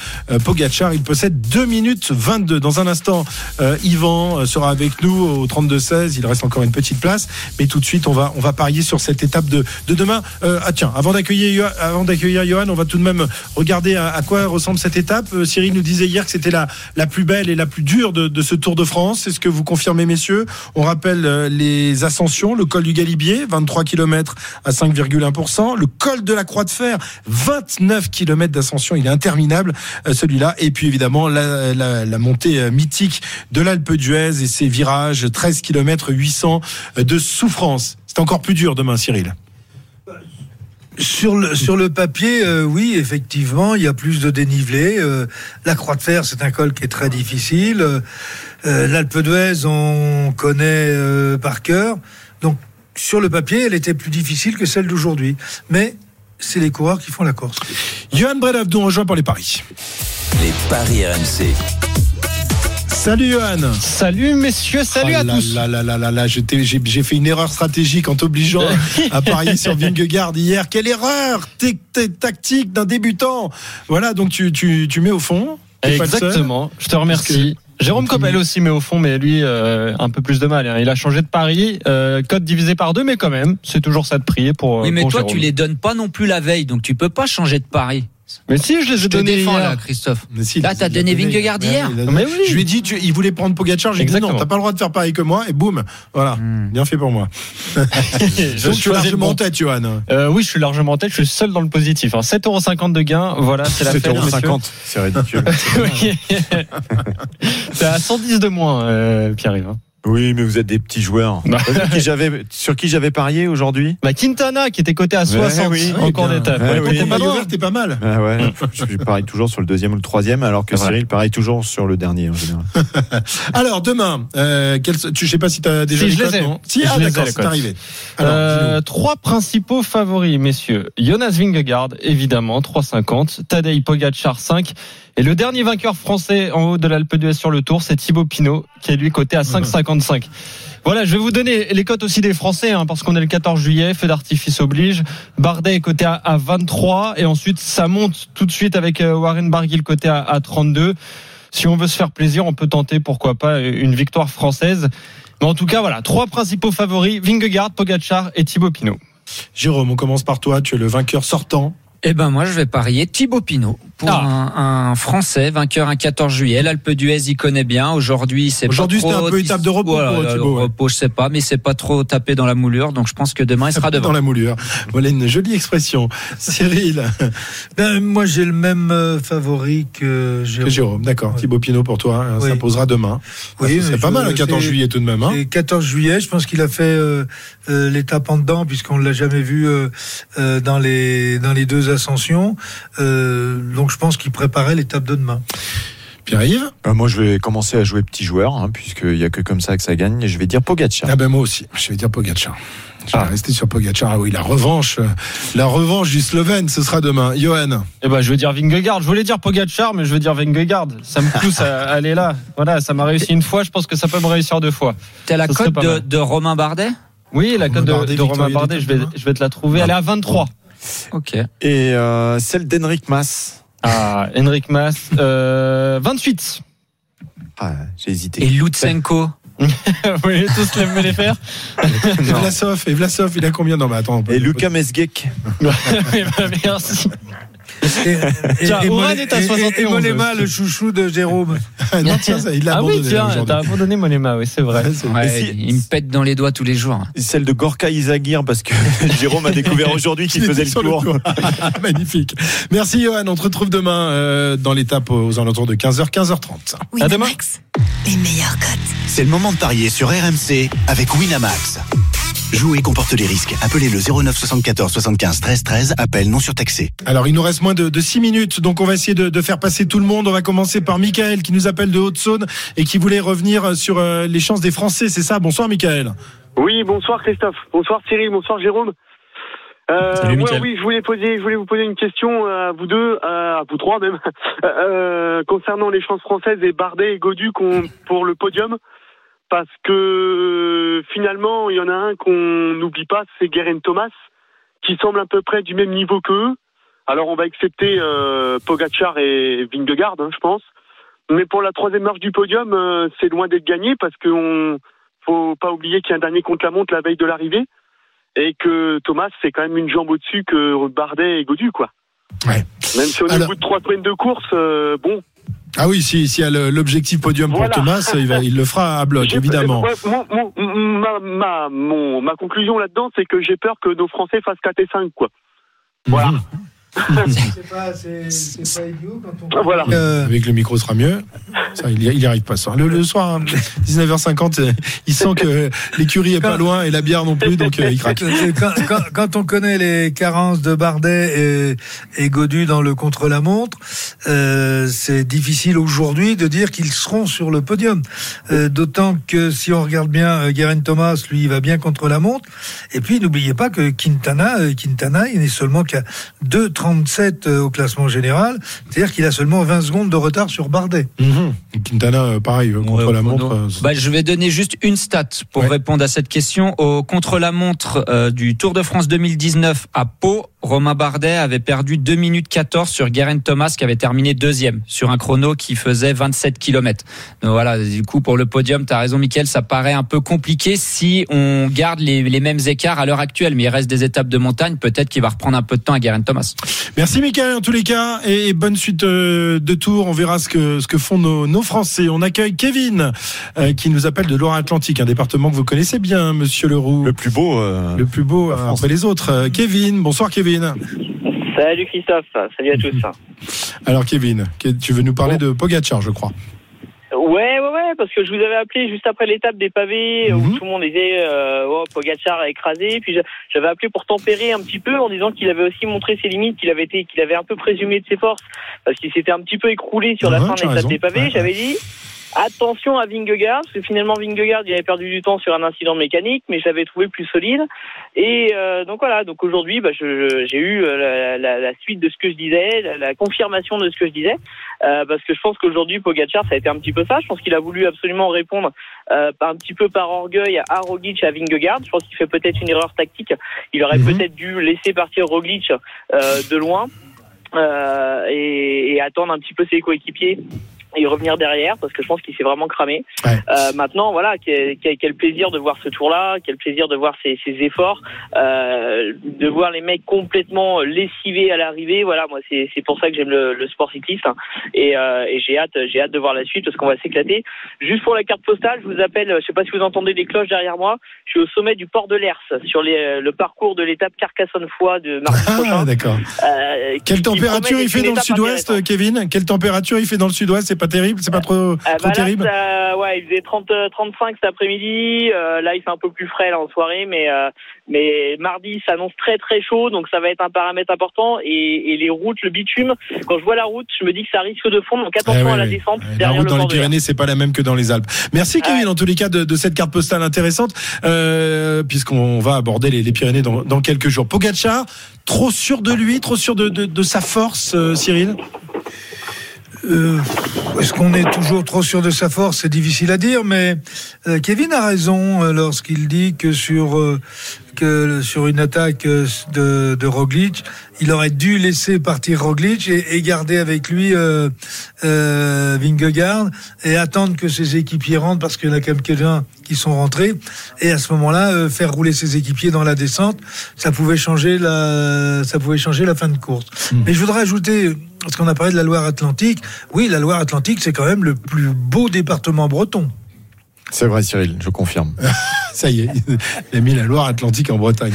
Speaker 1: Pogacar il possède 2 minutes 22 dans un instant euh, Yvan euh, sera avec nous au 32 16 il reste encore une petite place. Mais tout de suite on va on va parier sur cette étape de, de demain. Euh, ah tiens avant d'accueillir avant d'accueillir Johan on va tout de même regarder à quoi ressemble cette étape Euh, Cyril nous disait hier que c'était la, la plus belle et la plus dure de, de ce Tour de France. Est-ce que vous confirmez, messieurs On rappelle euh, les ascensions. Le col du Galibier, 23 km à 5,1%. Le col de la Croix de Fer, 29 km d'ascension. Il est interminable, euh, celui-là. Et puis, évidemment, la, la, montée mythique de l'Alpe d'Huez et ses virages, 13 km 800 de souffrance. C'est encore plus dur demain, Cyril.
Speaker 2: Sur le, sur le papier, euh, oui, effectivement, il y a plus de dénivelé. Euh, la Croix de Fer, c'est un col qui est très difficile. Euh, L'Alpe d'Huez, on connaît euh, par cœur. Donc, sur le papier, elle était plus difficile que celle d'aujourd'hui. Mais c'est les coureurs qui font la course.
Speaker 1: Johan Bredov nous rejoint pour les paris.
Speaker 5: Les paris RMC.
Speaker 1: Salut Johan.
Speaker 13: Salut messieurs, salut
Speaker 1: Oh
Speaker 13: à
Speaker 1: là
Speaker 13: tous.
Speaker 1: là là là là là, j'ai j'ai fait une erreur stratégique en t'obligeant à parier sur Vingegaard hier. Quelle erreur tactique d'un débutant. Voilà, donc tu, tu, tu mets au fond.
Speaker 13: Exactement, je te remercie. Jérôme Coppel aussi met au fond, mais lui euh, un peu plus de mal. hein. Il a changé de pari, euh, code divisé par deux, mais quand même, c'est toujours ça de prier pour.
Speaker 3: Oui, mais
Speaker 13: pour
Speaker 3: toi,
Speaker 13: Jérôme.
Speaker 3: tu les donnes pas non plus la veille, donc tu peux pas changer de pari.
Speaker 13: Mais si, je les ai donnés
Speaker 3: défends
Speaker 13: hier.
Speaker 3: là, Christophe.
Speaker 1: Mais si,
Speaker 3: Là, t'as donné. Vingegaard hier.
Speaker 1: a-
Speaker 13: Mais oui.
Speaker 1: Je lui ai dit, tu- il voulait prendre Pogacar. J'ai dit non, t'as pas le droit de faire pareil que moi. Et boum, voilà,
Speaker 3: Hmm.
Speaker 1: bien fait pour moi.
Speaker 13: Je
Speaker 1: Donc
Speaker 13: le
Speaker 1: largement en tête, Johan.
Speaker 13: Euh, oui, je suis largement en tête. Je suis seul dans le positif. Hein. 7,50€ de gain. Voilà, c'est la fête. messieurs.
Speaker 6: 7,50€, c'est ridicule.
Speaker 13: Oui. c'est à 110 de moins, euh, Pierre-Yves.
Speaker 6: Oui, mais vous êtes des petits joueurs.
Speaker 13: Bah.
Speaker 6: Sur qui j'avais parié aujourd'hui?
Speaker 13: Bah, Quintana, qui était coté à 60
Speaker 6: oui.
Speaker 13: en cours
Speaker 1: bien.
Speaker 13: d'étape.
Speaker 1: T'es pas mal.
Speaker 6: Ah ouais, je, je parie toujours sur le deuxième ou le troisième, alors que. Cyril parie toujours sur le dernier en général.
Speaker 1: Alors demain, euh, quel- tu je sais pas si t'as déjà
Speaker 13: Si,
Speaker 1: les
Speaker 13: je les ai.
Speaker 1: non Si,
Speaker 13: Je
Speaker 1: ah d'accord, c'est arrivé. Alors,
Speaker 13: Euh, trois principaux favoris, messieurs. Jonas Vingegaard, évidemment, 3,50. Tadej Pogacar, 5. Et le dernier vainqueur français en haut de l'Alpe d'Huez sur le Tour, c'est Thibaut Pinot, qui est lui coté à 5,55. Voilà, je vais vous donner les cotes aussi des Français, hein, parce qu'on est le 14 juillet, feu d'artifice oblige. Bardet est coté à, à 23, et ensuite ça monte tout de suite avec euh, Warren Barguil coté à, à 32. Si on veut se faire plaisir, on peut tenter, pourquoi pas, une victoire française. Mais en tout cas, voilà, trois principaux favoris, Vingegaard, Pogacar et Thibaut Pinot.
Speaker 1: Jérôme, on commence par toi. Tu es le vainqueur sortant.
Speaker 3: Eh ben moi je vais parier Thibaut Pinot pour
Speaker 13: Ah.
Speaker 3: un, un Français vainqueur un 14 juillet. L'Alpe d'Huez il connaît bien. Aujourd'hui c'est pas
Speaker 1: Aujourd'hui,
Speaker 3: trop.
Speaker 1: c'était un peu étape de repos
Speaker 3: Voilà,
Speaker 1: pour
Speaker 3: le
Speaker 1: Thibaut, ouais.
Speaker 3: repos je sais pas, mais c'est pas trop tapé dans la moulure. Donc je pense que demain il sera
Speaker 1: dans
Speaker 3: devant.
Speaker 1: la moulure. Voilà une jolie expression. Cyril,
Speaker 2: Ben, moi, j'ai le même euh, favori que
Speaker 1: que
Speaker 2: Jérôme.
Speaker 1: Jérôme, d'accord.
Speaker 2: Ouais.
Speaker 1: Thibaut Pinot pour toi, hein,
Speaker 2: Oui.
Speaker 1: ça posera demain.
Speaker 2: Oui,
Speaker 1: c'est pas mal, le 14
Speaker 2: c'est-
Speaker 1: juillet tout de même. Hein
Speaker 2: Et 14 juillet, je pense qu'il a fait euh, euh, l'étape en dedans, puisqu'on ne l'a jamais vu euh, euh, dans, les, dans les deux ascensions. Euh, donc je pense qu'il préparait l'étape de demain.
Speaker 1: Pierre-Yves
Speaker 6: Euh, moi, je vais commencer à jouer petit joueur, hein, puisqu'il y a que comme ça que ça gagne. Et je vais dire Pogacar.
Speaker 1: Ah ben moi aussi, je vais dire Pogacar. Je vais
Speaker 13: Ah.
Speaker 1: rester sur Pogacar. Ah oui, la revanche, euh, la revanche du Slovène, ce sera demain. Johan,
Speaker 13: Eh ben, je veux dire Vingegaard. Je voulais dire Pogacar, mais je veux dire Vingegaard. Ça me pousse à aller là. Voilà, ça m'a réussi une fois. Je pense que ça peut me réussir deux fois.
Speaker 3: T'as la cote de, Romain Bardet?
Speaker 13: Oui, la cote de,
Speaker 1: Bardet,
Speaker 13: de Romain Bardet, je vais, je vais te la trouver. Elle est à 23.
Speaker 3: Ok.
Speaker 6: Et euh, celle d'Henrik Mas.
Speaker 13: Ah, Henrik Mas, euh, 28.
Speaker 6: Ah, j'ai hésité.
Speaker 3: Et Lutsenko
Speaker 13: Vous voulez tous les- les faire
Speaker 1: et Vlasov, et Vlasov, il a combien Non mais attends. on peut-
Speaker 6: Et Lucas Mesgek.
Speaker 13: Merci.
Speaker 2: Et,
Speaker 13: Tiens,
Speaker 2: et,
Speaker 13: Oran est à
Speaker 2: et- et-
Speaker 13: 71
Speaker 2: et Mollema,
Speaker 13: aussi.
Speaker 2: le chouchou de Jérôme.
Speaker 1: Ah, non, tiens, ça, il l'a
Speaker 13: Ah oui,
Speaker 1: abandonné
Speaker 13: tiens,
Speaker 1: aujourd'hui.
Speaker 13: t'as abandonné Monema, oui, c'est vrai.
Speaker 3: Ouais,
Speaker 6: si-
Speaker 3: il me pète dans les doigts tous les jours.
Speaker 6: Celle de Gorka Izagir, parce que Jérôme a découvert aujourd'hui qu'il
Speaker 1: Il
Speaker 6: faisait le tour.
Speaker 1: Magnifique. Merci Johan, on te retrouve demain euh, dans l'étape aux alentours de 15h, 15h30.
Speaker 13: À demain.
Speaker 9: Les meilleurs cotes.
Speaker 5: C'est le moment de parier sur RMC avec Winamax. Jouer comporte les risques. Appelez le 09 74 75 13 13. Appel non surtaxé.
Speaker 1: Alors il nous reste moins de, de 6 minutes, donc on va essayer de, de faire passer tout le monde. On va commencer par Michael qui nous appelle de Haute-Saône et qui voulait revenir sur euh, les chances des Français, c'est ça? Bonsoir Michael.
Speaker 14: Oui, bonsoir Christophe, bonsoir Cyril, bonsoir Jérôme. Euh,
Speaker 13: Salut, Mickaël.
Speaker 14: oui, je voulais poser, je voulais vous poser une question euh, à vous deux, euh, à vous trois même, euh, concernant les chances françaises et Bardet et Godu pour le podium, parce que euh, finalement il y en a un qu'on n'oublie pas, c'est Guerin Thomas, qui semble à peu près du même niveau qu'eux. Alors on va accepter euh, Pogacar et Vingegaard, hein, je pense. Mais pour la troisième marche du podium, euh, c'est loin d'être gagné parce qu'on faut pas oublier qu'il y a un dernier contre la montre la veille de l'arrivée et que Thomas c'est quand même une jambe au-dessus que Bardet et Godu quoi.
Speaker 1: Ouais.
Speaker 14: Même si on est au bout de trois semaines de course, euh, bon.
Speaker 1: Ah oui, si- s'il y a l'objectif podium
Speaker 14: Voilà.
Speaker 1: pour Thomas, il, va, il le fera à bloc, évidemment.
Speaker 14: ouais, mon- mon- ma, ma, mon- ma conclusion là-dedans, c'est que j'ai peur que nos Français fassent 4 et 5 quoi. Voilà.
Speaker 1: Mhm.
Speaker 14: Voilà.
Speaker 1: Euh, Avec le micro sera mieux. Il n'y arrive pas. Le, soir, hein, 19h50, euh, il sent que l'écurie est pas loin et la bière non plus, donc euh, il craque.
Speaker 2: Quand, on connaît les carences de Bardet et, et Godu dans le contre-la-montre, c'est difficile aujourd'hui de dire qu'ils seront sur le podium. D'autant que si on regarde bien, Guérin Thomas, lui, il va bien contre la montre. Et puis, n'oubliez pas que Quintana, Quintana, il n'est seulement qu'à deux 37 euh, au classement général. C'est-à-dire qu'il a seulement 20 secondes de retard sur Bardet.
Speaker 1: Mhm. Quintana, euh, pareil, euh, contre la montre.
Speaker 3: Bah, je vais donner juste une stat pour répondre à cette question. Au contre-la-montre du Tour de France 2019 à Pau, Romain Bardet avait perdu 2 minutes 14 sur Guerin Thomas qui avait terminé deuxième sur un chrono qui faisait 27 km. Voilà, du coup pour le podium, tu as raison Mickaël, ça paraît un peu compliqué si on garde les mêmes écarts à l'heure actuelle, mais il reste des étapes de montagne, peut-être qu'il va reprendre un peu de temps à Guerin Thomas.
Speaker 1: Merci Michael en tous les cas et, bonne suite euh, de tour. On verra ce que ce que font nos, nos Français. On accueille Kevin euh, qui nous appelle de Loire-Atlantique, un département que vous connaissez bien, Monsieur Leroux. Le
Speaker 6: plus beau.
Speaker 1: le plus beau euh, après les autres. Euh, Kevin, bonsoir Kevin.
Speaker 15: Salut Christophe, salut à tous.
Speaker 1: Alors Kevin, tu veux nous parler de Pogacar, je crois.
Speaker 15: Ouais, ouais, parce que je vous avais appelé juste après l'étape des pavés où tout le monde disait euh, oh, Pogacar a écrasé. Puis j'avais appelé pour tempérer un petit peu en disant qu'il avait aussi montré ses limites, qu'il avait été, qu'il avait un peu présumé de ses forces parce qu'il s'était un petit peu écroulé sur la
Speaker 16: Mhm,
Speaker 15: fin de l'étape des pavés.
Speaker 16: Ouais,
Speaker 15: J'avais dit Attention à Vingegaard, parce que finalement Vingegaard il avait perdu du temps sur un incident mécanique, mais je l'avais trouvé plus solide. Et euh, donc voilà, donc aujourd'hui bah, j'ai eu euh, la, la- la suite de ce que je disais, la, la confirmation de ce que je disais, euh, parce que je pense qu'aujourd'hui Pogacar ça a été un petit peu ça. Je pense qu'il a voulu absolument répondre euh, un petit peu par orgueil à Roglic, à Vingegaard. Je pense qu'il fait peut-être une erreur tactique. Il aurait peut-être dû laisser partir Roglic euh, de loin euh, et, et attendre un petit peu ses coéquipiers et revenir derrière parce que je pense qu'il s'est vraiment cramé. Euh, maintenant, voilà, quel, quel- plaisir de voir ce tour-là, quel plaisir de voir ces, ces efforts, euh, de voir les mecs complètement lessivés à l'arrivée. Voilà, moi c'est c'est pour ça que j'aime le, le sport cycliste hein. et, euh, et j'ai hâte, j'ai hâte de voir la suite parce qu'on va s'éclater. Juste pour la carte postale, je vous appelle, je sais pas si vous entendez des cloches derrière moi. Je suis au sommet du port de l'Ers sur les, le parcours de l'étape Carcassonne-Foix de mardi prochain.
Speaker 1: Ah d'accord.
Speaker 15: Euh,
Speaker 1: Quelle température il fait dans le sudouest, Kevin? Quelle température il fait dans le sudouest? Pas terrible, c'est pas trop,
Speaker 15: Euh,
Speaker 1: trop
Speaker 15: bah là,
Speaker 1: terrible.
Speaker 15: ça- ouais, il faisait 30, euh, 35 cet après-midi. Euh, là, il fait un peu plus frais là en soirée, mais euh, mais mardi s'annonce très très chaud, donc ça va être un paramètre important. Et, et les routes, le bitume, quand je vois la route, je me dis que ça risque de fondre. Donc attention
Speaker 1: Eh
Speaker 15: à la
Speaker 1: ouais,
Speaker 15: descente
Speaker 1: La
Speaker 15: derrière
Speaker 1: route
Speaker 15: le
Speaker 1: dans les. Pyrénées, c'est pas la même que dans les Alpes. Merci Kevin, en tous les cas, de, de cette carte postale intéressante, euh, puisqu'on va aborder les, les Pyrénées dans, dans quelques jours. Pogacar, trop sûr de lui, trop sûr de, de, de sa force, euh, Cyril?
Speaker 2: Euh, Est-ce qu'on est toujours trop sûr de sa force? C'est difficile à dire, mais euh, Kevin a raison euh, lorsqu'il dit que sur que sur une attaque euh, de, de Roglic, il aurait dû laisser partir Roglic et, et garder avec lui euh, euh, Vingegaard et attendre que ses équipiers rentrent parce qu'il y en a quelques-uns qui sont rentrés et à ce moment-là euh, faire rouler ses équipiers dans la descente, ça pouvait changer la ça pouvait changer la fin de course. Mais je voudrais ajouter parce qu'on a parlé de la Loire-Atlantique. Oui, la Loire-Atlantique, c'est quand même le plus beau département breton.
Speaker 6: C'est vrai, Cyril, je confirme.
Speaker 1: Ça y est, il a mis la Loire-Atlantique en Bretagne.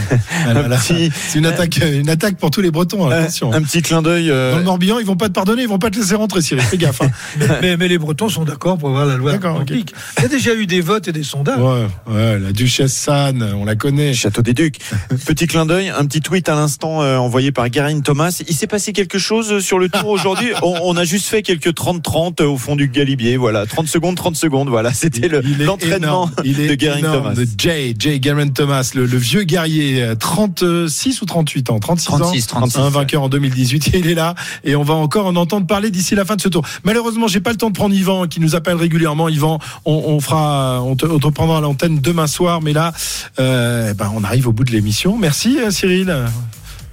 Speaker 1: Ah C'est une attaque, une attaque pour tous les Bretons. hein, Attention.
Speaker 6: Un petit clin d'œil. euh,
Speaker 1: Dans le Morbihan, ils vont pas te pardonner, ils vont pas te laisser rentrer, Cyril. Fais gaffe. hein.
Speaker 2: mais, mais les Bretons sont d'accord pour avoir la Loire-Atlantique. Il y a déjà eu des votes et des sondages.
Speaker 1: Ouais, ouais, la Duchesse Sanne, on la connaît.
Speaker 6: Château des Ducs. Petit clin d'œil, un petit tweet à l'instant euh, envoyé par Guérin Thomas. Il s'est passé quelque chose sur le tour aujourd'hui? On, on a juste fait quelques 30-30 au fond du Galibier. Voilà, 30 secondes, 30 secondes. Voilà, c'était le-
Speaker 1: Il
Speaker 6: l'entraînement
Speaker 1: énorme. Il est
Speaker 6: de
Speaker 1: énorme,
Speaker 6: Thomas.
Speaker 1: de Jay, Jay Garen Thomas, le, le vieux guerrier, euh, 36 ou 38 ans, 36,
Speaker 3: 36,
Speaker 1: ans,
Speaker 3: 36,
Speaker 1: un vainqueur en 2018, et il est là, et on va encore en entendre parler d'ici la fin de ce tour. Malheureusement, j'ai pas le temps de prendre Yvan, qui nous appelle régulièrement. Yvan, on, on fera, on te, on te prendra à l'antenne demain soir, mais là, euh, ben, on arrive au bout de l'émission. Merci, euh, Cyril.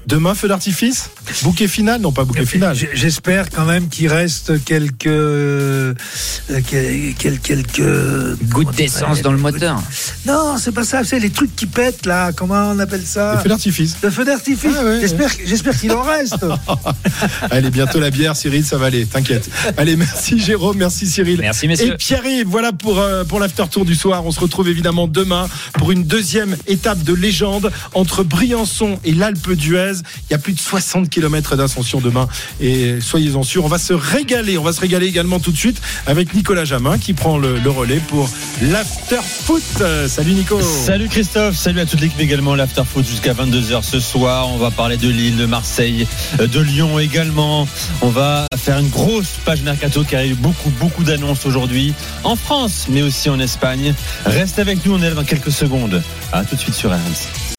Speaker 1: Demain, feu d'artifice Bouquet final Non, pas bouquet final.
Speaker 2: J- J'espère quand même qu'il reste quelques euh, quel- quel- quelques
Speaker 3: Gouttes d'essence dans le moteur.
Speaker 2: Non, c'est pas ça. C'est les trucs qui pètent là. Comment on appelle ça
Speaker 1: Le feu d'artifice.
Speaker 2: Le feu d'artifice. J'espère, j'espère qu'il en reste.
Speaker 1: Allez, bientôt la bière, Cyril, ça va aller, t'inquiète. Allez, merci Jérôme, merci Cyril.
Speaker 3: Merci, messieurs.
Speaker 1: Et Pierre-Yves, voilà pour, euh, pour l'after tour du soir. On se retrouve évidemment demain pour une deuxième étape de légende entre Briançon et l'Alpe d'Huez. 13. Il y a plus de 60 km d'ascension demain et soyez-en sûrs, on va se régaler. On va se régaler également tout de suite avec Nicolas Jamin qui prend le, relais pour l'after foot. Euh, Salut Nico.
Speaker 16: Salut Christophe, salut à toute l'équipe également, l'after foot jusqu'à 22h ce soir. On va parler de Lille, de Marseille, euh, de Lyon également. On va faire une grosse page mercato car il y a eu beaucoup, beaucoup d'annonces aujourd'hui en France, mais aussi en Espagne. Reste avec nous, on est dans quelques secondes. À tout de suite sur RMC.